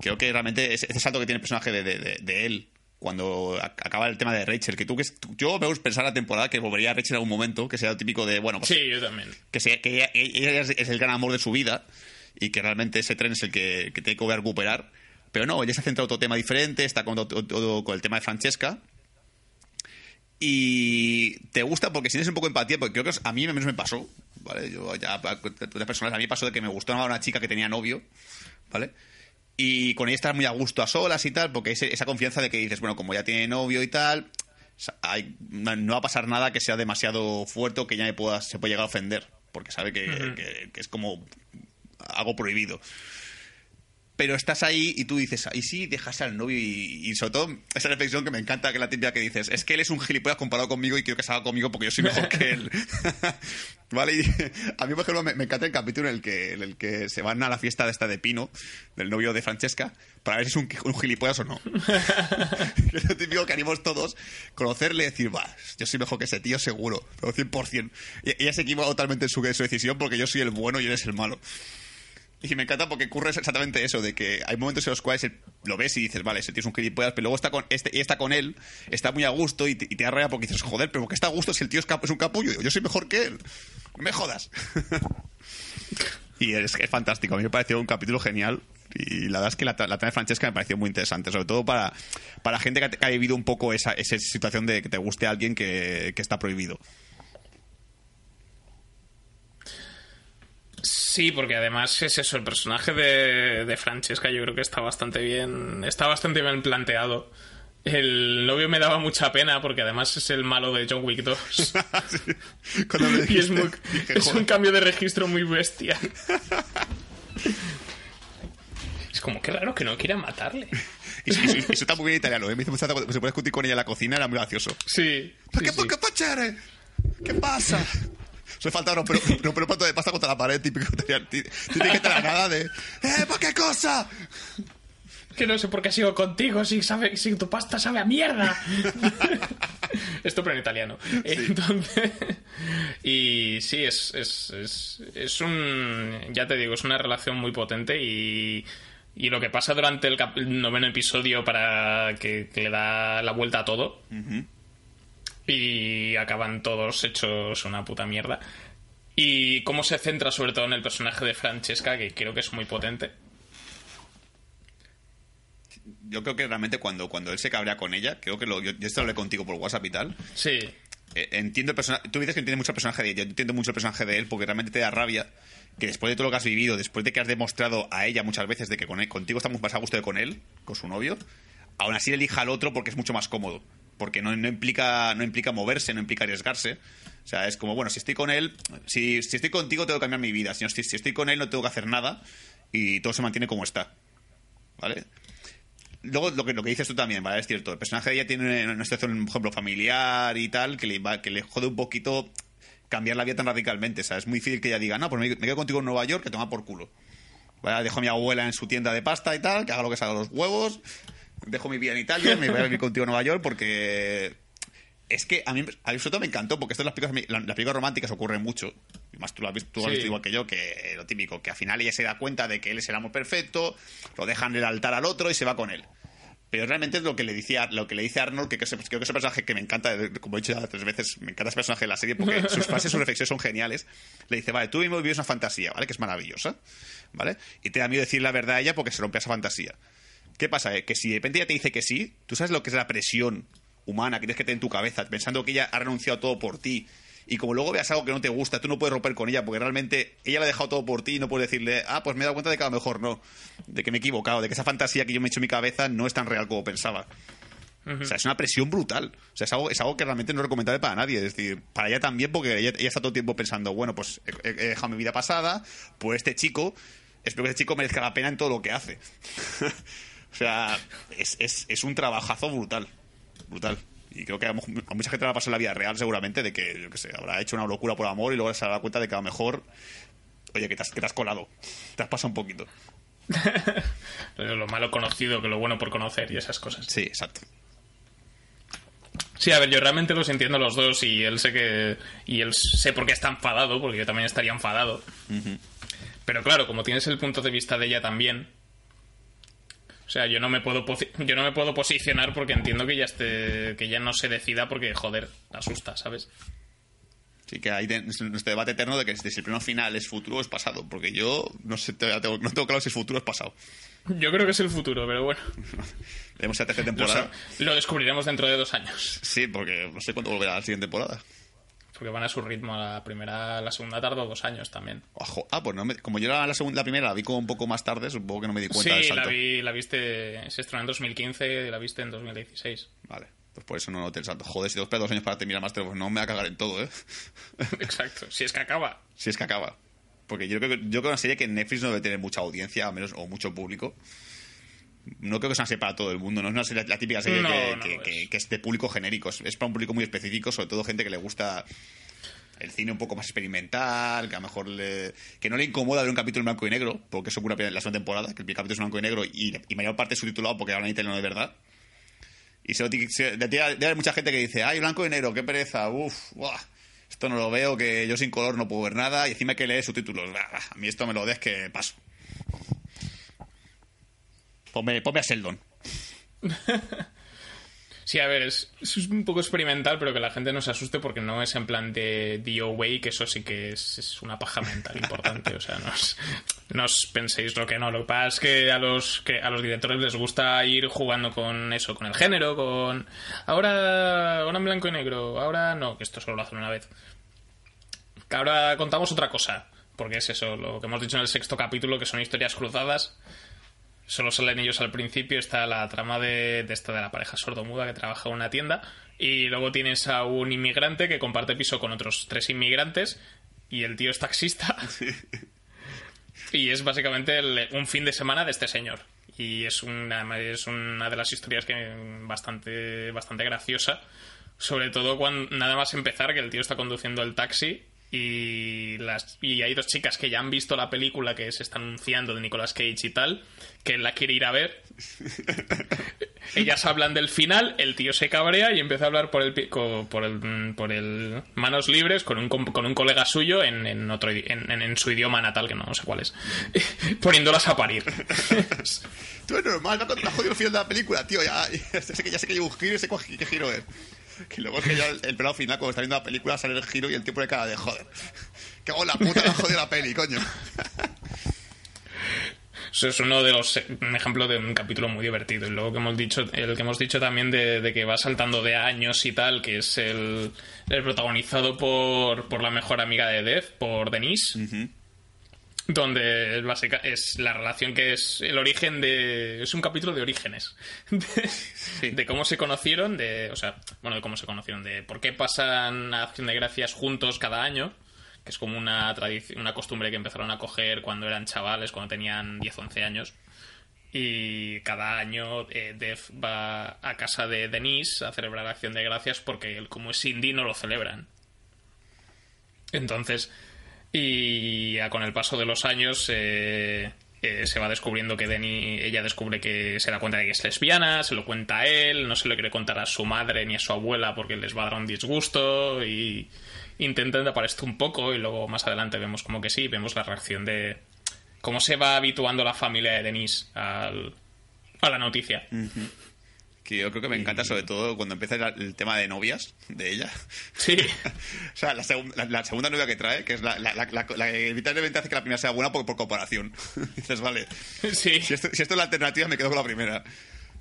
Creo que realmente ese, ese salto que tiene el personaje de- de él cuando ac- acaba el tema de Rachel, que tú que yo me gusta pensar la temporada que volvería a Rachel en algún momento, que sea típico de, bueno, pues Sí, yo también. que, sea, que ella, ella es, el gran amor de su vida y que realmente ese tren es el que, que tiene que volver a recuperar. Pero no, ella se ha centrado en otro tema diferente, está con, todo- con el tema de Francesca. Y te gusta porque tienes un poco de empatía, porque creo que a mí menos me pasó, ¿vale? Yo ya, personas, a mí pasó de que me gustó una chica que tenía novio, ¿vale? Y con ella estar muy a gusto a solas y tal, porque esa confianza de que dices, bueno, como ya tiene novio y tal, hay- no va a pasar nada que sea demasiado fuerte o que ya me pueda, se puede llegar a ofender, porque sabe que, que- que es como algo prohibido. Pero estás ahí y tú dices, y sí, dejas al novio y, y sobre todo esa reflexión que me encanta, que la típica que dices, es que él es un gilipollas comparado conmigo y quiero que se haga conmigo porque yo soy mejor que él. ¿Vale? Y a mí, por ejemplo, me, me encanta el capítulo en el, que, en el que se van a la fiesta de esta de Pino, del novio de Francesca, para ver si es un, un gilipollas o no. es lo típico que animamos todos, conocerle y decir, va, yo soy mejor que ese tío seguro, pero 100%. Y ella se equivoca totalmente en su, en su decisión porque yo soy el bueno y él es el malo. Y me encanta porque ocurre exactamente eso, de que hay momentos en los cuales el- lo ves y dices, vale, ese tío es un gilipollas, pero luego está con este y está con él, está muy a gusto y te, y da porque dices, joder, pero ¿por qué está a gusto si el tío es, cap- es un capullo? Yo soy mejor que él. No me jodas. y es, es fantástico, a mí me pareció un capítulo genial. Y la verdad es que la, la de Francesca me pareció muy interesante, sobre todo para, para gente que ha, vivido un poco esa, esa situación de que te guste alguien que, que está prohibido. Sí, porque además es eso, el personaje de, de Francesca yo creo que está bastante bien, está bastante bien planteado. El novio me daba mucha pena porque además es el malo de John Wick 2. Sí. Cuando me y es, dijiste, muy- dije, es un cambio de registro muy bestia. Es como que raro que no quiera matarle. Y, y- y- eso está muy bien italiano, ¿eh? Me hizo mucha se puede discutir con ella en la cocina, era muy gracioso. Sí. ¿Por sí, qué, sí. por qué? ¿Qué pasa? Se falta no, pero pato de pasta contra la pared, típico Tiene que tener nada de. ¡Eh, ¿para qué cosa? Que no sé por qué sigo contigo si, sabe, si tu pasta sabe a mierda. Esto pero en italiano. Entonces, y sí, es, es, es, es un, ya te digo, es una relación muy potente y, y lo que pasa durante el, cap- el noveno episodio para que, que le da la vuelta a todo y acaban todos hechos una puta mierda. Y cómo se centra sobre todo en el personaje de Francesca, que creo que es muy potente. Yo creo que realmente cuando, cuando él se cabrea con ella, creo que lo, yo, yo esto lo hablé contigo por WhatsApp y tal. Sí, eh, entiendo el personaje. Tú dices que entiendes mucho el personaje de ella. Yo entiendo mucho el personaje de él porque realmente te da rabia que después de todo lo que has vivido, después de que has demostrado a ella muchas veces de que con él- contigo está muy más a gusto de con él, con su novio, aún así elija al otro porque es mucho más cómodo. Porque no, no implica, no implica moverse, no implica arriesgarse. O sea, es como, bueno, si estoy con él, si, si estoy contigo tengo que cambiar mi vida. Si, estoy con él no tengo que hacer nada y todo se mantiene como está. ¿Vale? Luego, lo que, lo que dices tú también, ¿vale? Es cierto. El personaje de ella tiene una situación, por ejemplo, familiar y tal, que le, va, que le jode un poquito cambiar la vida tan radicalmente. O sea, es muy difícil que ella diga, no, pues me, me quedo contigo en Nueva York, que toma por culo. ¿Vale? Dejo a mi abuela en su tienda de pasta y tal, que haga lo que salga los huevos. Dejo mi vida en Italia, me voy a vivir contigo en Nueva York porque... Es que a mí, a mí sobre todo me encantó, porque esto las películas, las películas románticas ocurre mucho. Y más tú lo has visto, tú lo has Sí. visto igual que yo, que lo típico, que al final ella se da cuenta de que él es el amor perfecto, lo dejan en el altar al otro y se va con él. Pero realmente es lo que le dice, a- lo que le dice Arnold, que, que creo que ese personaje que me encanta, como he dicho ya tres veces, me encanta ese personaje de la serie porque sus frases, sus reflexiones son geniales. Le dice, vale, tú mismo vives una fantasía, ¿vale? Que es maravillosa, ¿vale? Y te da miedo decir la verdad a ella porque se rompe esa fantasía. ¿Qué pasa? Eh? Que si de repente ella te dice que sí, tú sabes lo que es la presión humana que tienes que tener en tu cabeza, pensando que ella ha renunciado todo por ti. Y como luego veas algo que no te gusta, tú no puedes romper con ella, porque realmente ella lo ha dejado todo por ti y no puedes decirle, ah, pues me he dado cuenta de que a lo mejor no, de que me he equivocado, de que esa fantasía que yo me he hecho en mi cabeza no es tan real como pensaba. O sea, es una presión brutal. O sea, es algo, es algo que realmente no es recomendable para nadie. Es decir, para ella también, porque ella, ella está todo el tiempo pensando, bueno, pues he, he dejado mi vida pasada, pues este chico, espero que este chico merezca la pena en todo lo que hace. o sea, es, es, es un trabajazo brutal. Brutal. Y creo que a, mucha gente le va a pasar en la vida real, seguramente, de que, yo qué sé, habrá hecho una locura por amor y luego se dará cuenta de que a lo mejor, oye, que te has, que te has colado. Te has pasado un poquito. lo malo conocido que lo bueno por conocer y esas cosas. Sí, exacto. Sí, a ver, yo realmente los entiendo los dos y él sé que. Y él sé por qué está enfadado, porque yo también estaría enfadado. Pero claro, como tienes el punto de vista de ella también. O sea, yo no me puedo yo no me puedo posicionar porque entiendo que ella esté, que ella no se decida porque joder, asusta, ¿sabes? Sí, que hay de- este debate eterno de que si el plano final es futuro o es pasado. Porque yo no sé, tengo- no tengo claro si es futuro o es pasado. Yo creo que es el futuro, pero bueno. Tenemos la tercera Lo, temporada. sa- lo descubriremos dentro de dos años. Sí, porque no sé cuándo volverá la siguiente temporada. Porque van a su ritmo la primera, la segunda tarde o dos años también. Ojo. Ah, pues no me- como yo la, la, segunda, la primera la vi como un poco más tarde, supongo que no me di cuenta del Sí, salto. la, vi, la viste, se estrenó en 2015 la viste en 2016. Vale, pues por eso no noté el salto. Joder, si esperar dos años para terminar Master, pues no me va a cagar en todo, ¿eh? Exacto, si es que acaba. si es que acaba. Porque yo creo que, yo creo que una serie que Netflix no debe tener mucha audiencia, al menos, o mucho público. No creo que sea una serie para todo el mundo, no es una serie- la típica serie No, que, no que- lo que- es. que es de público genérico, es para un público muy específico, sobre todo gente que le gusta el cine un poco más experimental, que a lo mejor le- que no le incomoda ver un capítulo en blanco y negro, porque eso ocurre en la segunda temporada, que el capítulo es en blanco y negro y, y mayor parte es subtitulado porque hablan italiano de verdad. Y se, se- debe haber mucha gente que dice, ay, blanco y negro, qué pereza, uff, esto no lo veo, que yo sin color no puedo ver nada, y encima hay que leer subtítulos, bah, bah, a mí esto me lo des que paso. Ponme, a Sheldon. Sí, a ver, es, un poco experimental, pero que la gente no se asuste porque no es en plan de DOA, que eso sí que es, es una paja mental importante. O sea, no os, no os penséis lo que no. Lo que pasa es que a los, que a los directores les gusta ir jugando con eso, con el género, con... Ahora, ahora en blanco y negro, ahora no, que esto solo lo hacen una vez. Ahora contamos otra cosa, porque es eso, lo que hemos dicho en el sexto capítulo, que son historias cruzadas solo salen ellos al principio, está la trama de, de esta de la pareja sordomuda que trabaja en una tienda y luego tienes a un inmigrante que comparte piso con otros tres inmigrantes y el tío es taxista. Y es básicamente el- un fin de semana de este señor. Y es una, es una de las historias que bastante bastante graciosa sobre todo cuando nada más empezar que el tío está conduciendo el taxi y las y hay dos chicas que ya han visto la película que se está anunciando de Nicolas Cage y tal que él la quiere ir a ver ellas hablan del final el tío se cabrea y empieza a hablar por el por el por el manos libres con un con un colega suyo en, en otro en, en- en su idioma natal que no sé cuál es poniéndolas a parir Tú es normal, me ha- me ha jodido el final de la película, tío. Ya, ya sé que ya sé que hay un giro y sé qué giro es. Que luego es que ya el, el pelado final, cuando está viendo la película, sale el giro y el tipo de cara de joder. Que hago la puta, ha jodido la peli, coño. Eso es uno de los un ejemplo de un capítulo muy divertido. Y luego que hemos dicho, el que hemos dicho también de, de que va saltando de años y tal, que es el, el protagonizado por, por la mejor amiga de Dev, por Denise. Donde es, básica, es la relación que es el origen de. Es un capítulo de orígenes. De, de cómo se conocieron, de. O sea, bueno, de cómo se conocieron, de por qué pasan a Acción de Gracias juntos cada año que es como una tradición, una costumbre que empezaron a coger cuando eran chavales, cuando tenían 10, 11 años. Y cada año eh, Dev va a casa de Denise a celebrar Acción de Gracias porque él, como es indie, no lo celebran. Entonces, y ya con el paso de los años eh, eh, se va descubriendo que Denny, ella descubre que se da cuenta de que es lesbiana, se lo cuenta a él, no se lo quiere contar a su madre ni a su abuela porque les va a dar un disgusto y intentan tapar esto un poco y luego más adelante vemos como que sí, vemos la reacción de cómo se va habituando la familia de Denise al, a la noticia. Que yo creo que me encanta sobre todo cuando empieza el, tema de novias de ella. Sí. O sea, la, segun- la- la segunda novia que trae, que es la, la, que evitablemente hace que la primera sea buena por, por comparación. Dices, vale, Sí. si esto, si esto es la alternativa, me quedo con la primera.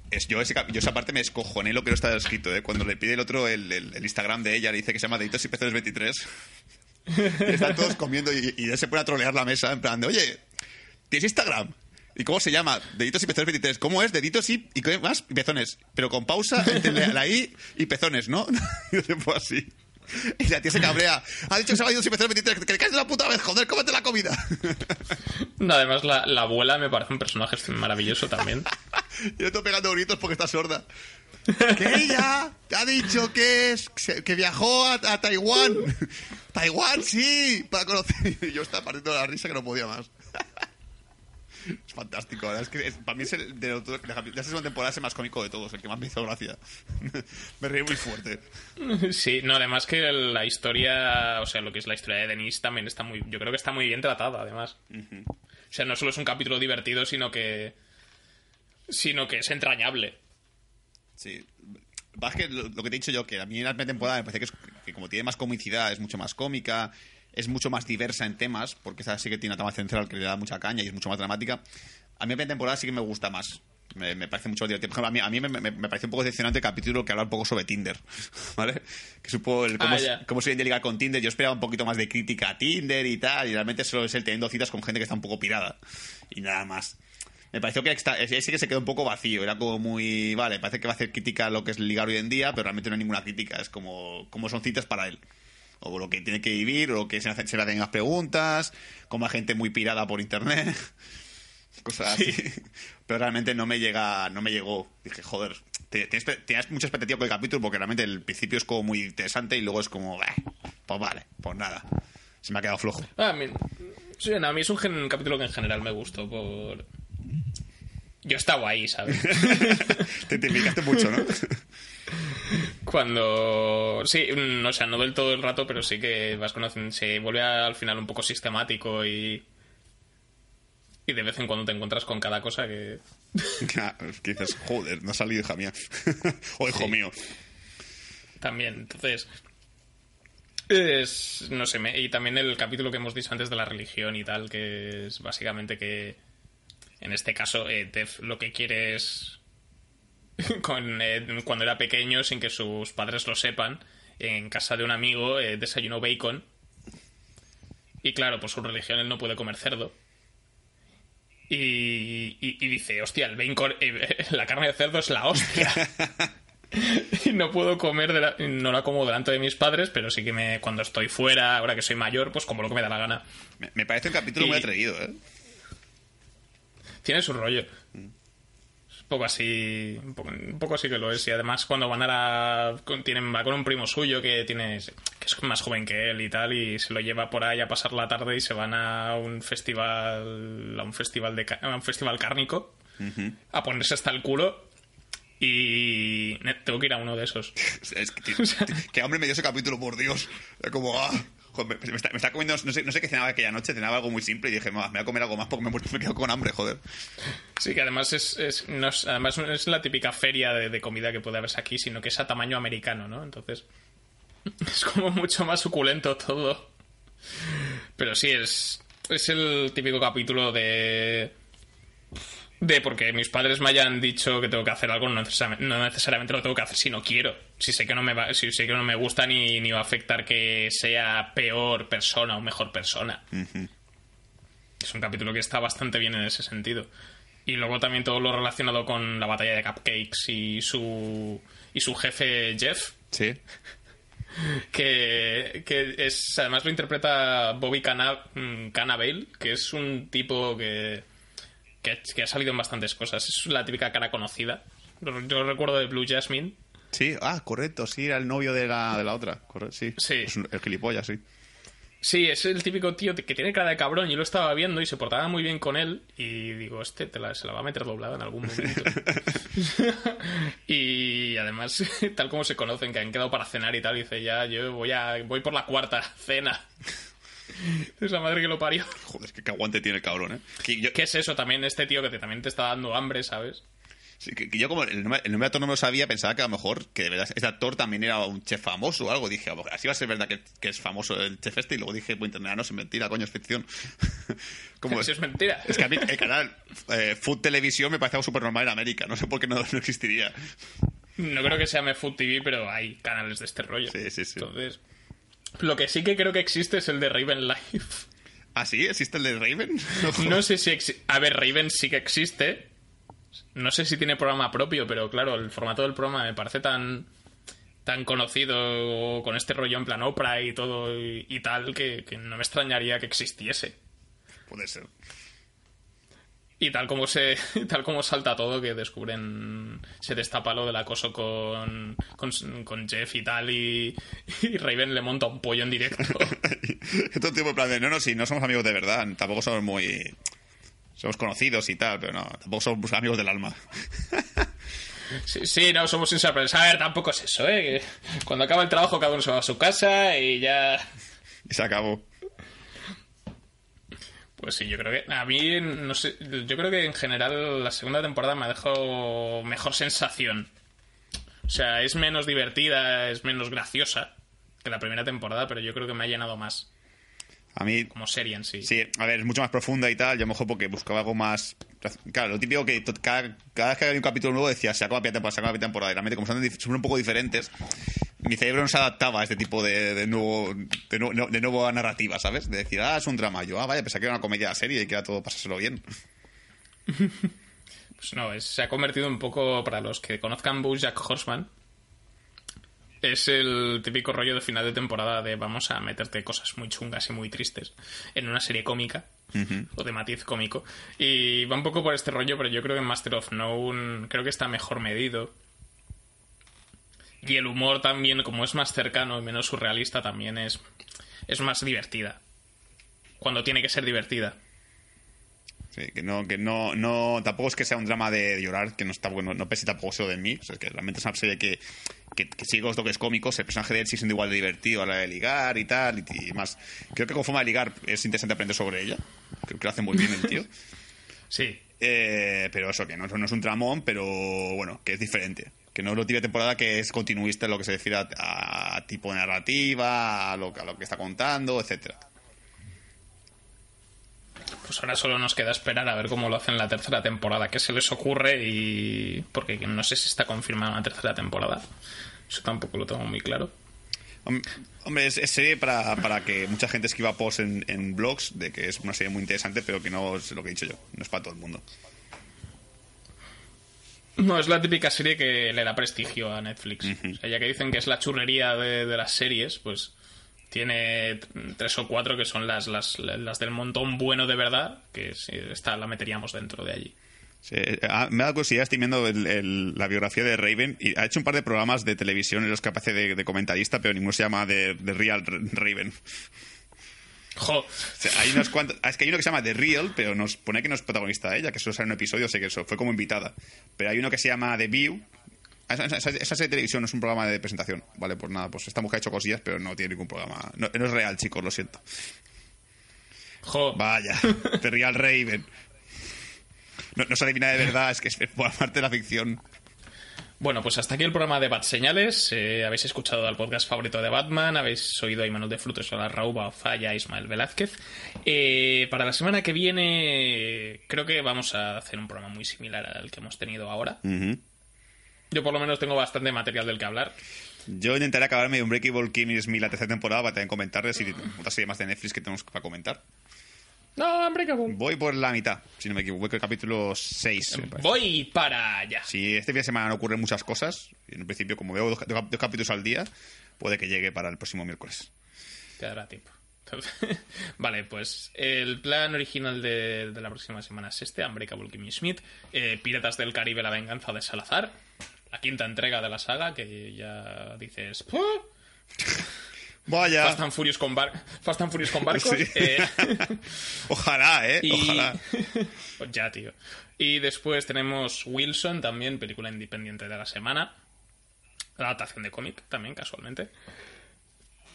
Es, yo, ese, yo esa parte me escojoné lo que no está escrito, ¿eh? Cuando le pide el otro el, el- el Instagram de ella, le dice que se llama Deditos y Pezones 23. y están todos comiendo y, y se pone a trolear la mesa en plan de, oye, ¿tienes Instagram? ¿Y cómo se llama? Deditos y pezones 23. ¿Cómo es? Deditos y, y qué más? Y pezones. Pero con pausa entre la, la I y pezones, ¿no? y yo tipo así. Y la tía se cabrea. Ha dicho que se llama Deditos y pezones 23. Que le caes de la puta vez, joder, cómete la comida. Además, la, la abuela me parece un personaje maravilloso también. yo estoy pegando gritos porque está sorda. Que ella ha dicho que es que viajó a, a Taiwán. Taiwán, sí, para conocer. Y yo estaba partiendo de la risa que no podía más. Es fantástico, la verdad es que es- para mí es el de, de la segunda temporada es el más cómico de todos, el que más me hizo gracia. me reí muy fuerte. Sí, no, además que la historia, o sea, lo que es la historia de Denise también está muy, yo creo que está muy bien tratada, además. O sea, no solo es un capítulo divertido, sino que, sino que es entrañable. Sí. Vas que lo, lo que te he dicho yo, que a mí en la primera temporada me parece que, es, que como tiene más comicidad, es mucho más cómica, es mucho más diversa en temas, porque esa sí que tiene una trama central que le da mucha caña y es mucho más dramática. A mí la primera temporada sí que me gusta más. Me, me parece mucho más divertido. Por ejemplo, a mí, a mí me, me- me parece un poco decepcionante el capítulo que habla un poco sobre Tinder, ¿vale? Que supo el cómo, Ah, se- ya. cómo se ligar con Tinder. Yo esperaba un poquito más de crítica a Tinder y tal, y realmente solo es el teniendo citas con gente que está un poco pirada. Y nada más. Me pareció que está- ese que se quedó un poco vacío. Era como muy. Vale, parece que va a hacer crítica a lo que es ligar hoy en día, pero realmente no hay ninguna crítica. Es como, como son citas para él. O lo que tiene que vivir, o lo que se, hace, se le hacen las preguntas, como a gente muy pirada por internet, cosas así. Pero realmente no me llega, no me llegó. Dije, joder, tienes, mucha expectativa con el capítulo porque realmente el principio es como muy interesante y luego es como, "Bah, pues vale, pues nada. Se me ha quedado flojo. Ah, a mí, sí, no, a mí es un, gen- un capítulo que en general me gustó por... Yo estaba ahí, ¿sabes? te identificaste mucho, ¿no? Cuando... Sí, mm, o sea, no del todo el rato, pero sí que vas conociendo... Se vuelve al final un poco sistemático y... Y de vez en cuando te encuentras con cada cosa que... Ah, es que dices, joder, no ha salido hija mía. o hijo Sí. mío. También, entonces... Es, no sé, me- y también el capítulo que hemos dicho antes de la religión y tal, que es básicamente que en este caso eh, Dev lo que quiere es con, eh, cuando era pequeño, sin que sus padres lo sepan, en casa de un amigo eh, desayunó bacon y claro, por su religión él no puede comer cerdo. Y, y- y dice, hostia, el bacon, eh, la carne de cerdo es la hostia. y no puedo comer, de la- no la como delante de mis padres, pero sí que me, cuando estoy fuera, ahora que soy mayor, pues como lo que me da la gana. Me, me parece un capítulo muy atrevido, ¿eh? Tiene su rollo. Un poco así, un poco, un poco así que lo es. Y además cuando van a la... con- Tienen, va con un primo suyo que tiene que es más joven que él y tal, y se lo lleva por ahí a pasar la tarde y se van a un festival, a un festival de, a un festival cárnico, a ponerse hasta el culo. Y tengo que ir a uno de esos. Es que, tío, hambre me dio ese capítulo, por Dios. Como, ah, me, está, comiendo, no sé, no sé qué cenaba aquella noche, cenaba algo muy simple y dije, "Ma, me voy a comer algo más porque me, me quedo con hambre, joder. Sí, que además es, además es la típica feria de, de comida que puede haberse aquí, sino que es a tamaño americano, ¿no? Entonces es como mucho más suculento todo. Pero sí, es, es el típico capítulo de... De porque mis padres me hayan dicho que tengo que hacer algo, no necesariamente, no necesariamente lo tengo que hacer si no quiero. Si sé que no me va, si sé que no me gusta ni, ni va a afectar que sea peor persona o mejor persona. Es un capítulo que está bastante bien en ese sentido. Y luego también todo lo relacionado con la batalla de Cupcakes y su y su jefe Jeff, Sí. que, que es además lo interpreta Bobby Cana- mm, Cannavale, que es un tipo que, que, que ha salido en bastantes cosas. Es la típica cara conocida. Yo recuerdo de Blue Jasmine. Sí, ah, correcto, sí, era el novio de la, de la otra. Correcto, sí. Sí. Es un- el gilipollas, sí. Sí, es el típico tío que tiene cara de cabrón. Yo lo estaba viendo y se portaba muy bien con él. Y digo, este te la- se la va a meter doblada en algún momento. y además, tal como se conocen, que han quedado para cenar y tal, dice ya, yo voy a voy por la cuarta cena. Esa madre que lo parió. Joder, que, qué aguante tiene el cabrón, ¿eh? Que yo, ¿Qué es eso también? Este tío que te- también te está dando hambre, ¿sabes? sí, que- que yo como el nombre, el nombre de actor no me lo sabía, pensaba que a lo mejor que de verdad este actor también era un chef famoso o algo. Dije, a lo mejor así va a ser verdad que, que es famoso el chef este. Y luego dije por internet, no, es mentira, coño, es ficción. como, Eso es mentira. Es que a mí el canal eh, Food Televisión me parece algo súper normal en América. No sé por qué no, no existiría. No creo que se llame Food TV, pero hay canales de este rollo. Sí, sí, sí. Entonces, lo que sí que creo que existe es el de Raven Life. ¿Ah, sí? ¿Existe el de Raven? No sé si... exi- A ver, Raven sí que existe. No sé si tiene programa propio, pero claro, el formato del programa me parece tan tan conocido con este rollo en plan Oprah y todo y, y tal que, que no me extrañaría que existiese. Puede ser. Y tal como se tal como salta todo que descubren se destapa lo del acoso con, con, con Jeff y tal y, y Raven le monta un pollo en directo. Todo tipo de plan de, no, no, sí, no somos amigos de verdad. Tampoco somos muy... Somos conocidos y tal, pero no, tampoco somos amigos del alma. Sí, sí, no, somos inseparable. A ver, tampoco es eso, ¿eh? Cuando acaba el trabajo cada uno se va a su casa y ya... Y se acabó. Pues sí, yo creo que... A mí, no sé... Yo creo que en general la segunda temporada me ha dejado mejor sensación. O sea, es menos divertida, es menos graciosa que la primera temporada, pero yo creo que me ha llenado más A mí, como serie en sí. sí, a ver, es mucho más profunda y tal. Yo a lo mejor porque buscaba algo más... Claro, lo típico que cada, cada vez que había un capítulo nuevo decía, se acaba la temporada, se acaba la temporada. Y realmente, como son, son un poco diferentes, mi cerebro no se adaptaba a este tipo de, de nuevo de, nu- de nueva narrativa, ¿sabes? De decir, ah, es un drama. Yo, ah, vaya, pensaba que era una comedia serie y que era todo pasárselo bien. Pues no, es- se ha convertido un poco, para los que conozcan Bojack Horseman, Es el típico rollo de final de temporada de vamos a meterte cosas muy chungas y muy tristes en una serie cómica o de matiz cómico. Y va un poco por este rollo, pero yo creo que en Master of None creo que está mejor medido. Y el humor también, como es más cercano y menos surrealista, también es, es más divertida. Cuando tiene que ser divertida. Sí, que no, que no, no, tampoco es que sea un drama de llorar, que no está bueno, no pese tampoco eso de mí, o sea, es que realmente es una serie que, que, que sigue los toques cómicos, el personaje de él sigue siendo igual de divertido a la de ligar y tal, y, y más. Creo que como forma de ligar es interesante aprender sobre ella, creo que lo hace muy bien el tío. Sí, Eh, pero eso, que no, no es un tramón, pero bueno, que es diferente. Que no es lo típica temporada que es continuista en lo que se refiere a, a tipo de narrativa, a lo, a lo que está contando, etcétera. Pues ahora solo nos queda esperar a ver cómo lo hacen en la tercera temporada, qué se les ocurre y... porque no sé si está confirmada una tercera temporada. Eso tampoco lo tengo muy claro. Hom- Hombre, es, es serie para, para que mucha gente escriba posts en, en blogs de que es una serie muy interesante, pero que no es lo que he dicho yo, no es para todo el mundo. No, es la típica serie que le da prestigio a Netflix. O sea, ya que dicen que es la churrería de, de las series, pues tiene tres o cuatro que son las, las, las del montón bueno de verdad, que si esta la meteríamos dentro de allí. Sí, ah, me da curiosidad, estoy viendo el- el- la biografía de Raven y ha hecho un par de programas de televisión en los que aparece de, de comentarista, pero ninguno se llama de, de Real Raven. ¡Jo! O sea, hay unos cuantos, es que hay uno que se llama The Real, pero nos pone que no es protagonista ella, que solo sale en un episodio, sé que eso, fue como invitada. Pero hay uno que se llama The View. Esa, serie de televisión no es un programa de presentación, ¿vale? Pues nada, pues esta mujer ha hecho cosillas, pero no tiene ningún programa. No, no es real, chicos, lo siento. ¡Jo! Vaya, The Real Raven. No, no se adivina de verdad, es que es por parte de la ficción. Bueno, pues hasta aquí el programa de Bat Señales. Eh, habéis escuchado al podcast favorito de Batman, habéis oído a Imanol de Frutos, a la Rauba, Falla, Ismael Velázquez. Eh, para la semana que viene creo que vamos a hacer un programa muy similar al que hemos tenido ahora. Yo por lo menos tengo bastante material del que hablar. Yo intentaré acabarme Unbreakable Kimmy Smith la tercera temporada para también comentarles y otra serie más de Netflix que tenemos para comentar. No, cabrón. Voy por la mitad, si no me equivoco, el capítulo 6. me parece. Voy para allá. Si este fin de semana no ocurren muchas cosas, en un principio, como veo dos, dos- dos capítulos al día, puede que llegue para el próximo miércoles. Te dará tiempo. vale, pues el plan original de, de la próxima semana es este, Unbreakable Kimmy Smith, eh, Piratas del Caribe, la venganza de Salazar, la quinta entrega de la saga, que ya dices... "¿Puh?". Vaya. Fast and Furious con, bar- Fast and Furious con barcos. Sí. eh, Ojalá, ¿eh? y... Ojalá. Pues ya, tío. Y después tenemos Wilson, también película independiente de la semana. Adaptación de cómic, también, casualmente.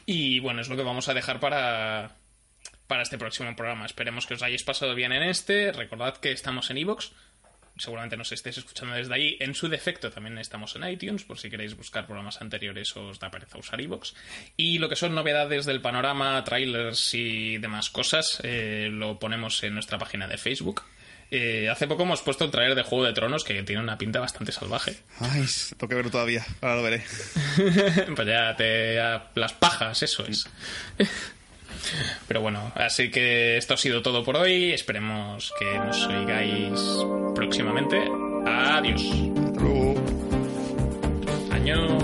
Y bueno, es lo que vamos a dejar para, para este próximo programa. Esperemos que os hayáis pasado bien en este. Recordad que estamos en Evox. Seguramente nos estéis escuchando desde ahí. En su defecto también estamos en iTunes, por si queréis buscar programas anteriores o os da pereza usar Evox. Y lo que son novedades del panorama, trailers y demás cosas, eh, lo ponemos en nuestra página de Facebook. Eh, hace poco hemos puesto el trailer de Juego de Tronos que tiene una pinta bastante salvaje. Ay, tengo que verlo todavía. Ahora lo veré. pues ya te. a las pajas, eso es. Pero bueno, así que esto ha sido todo por hoy. Esperemos que nos oigáis próximamente. Adiós. Hasta luego. Año.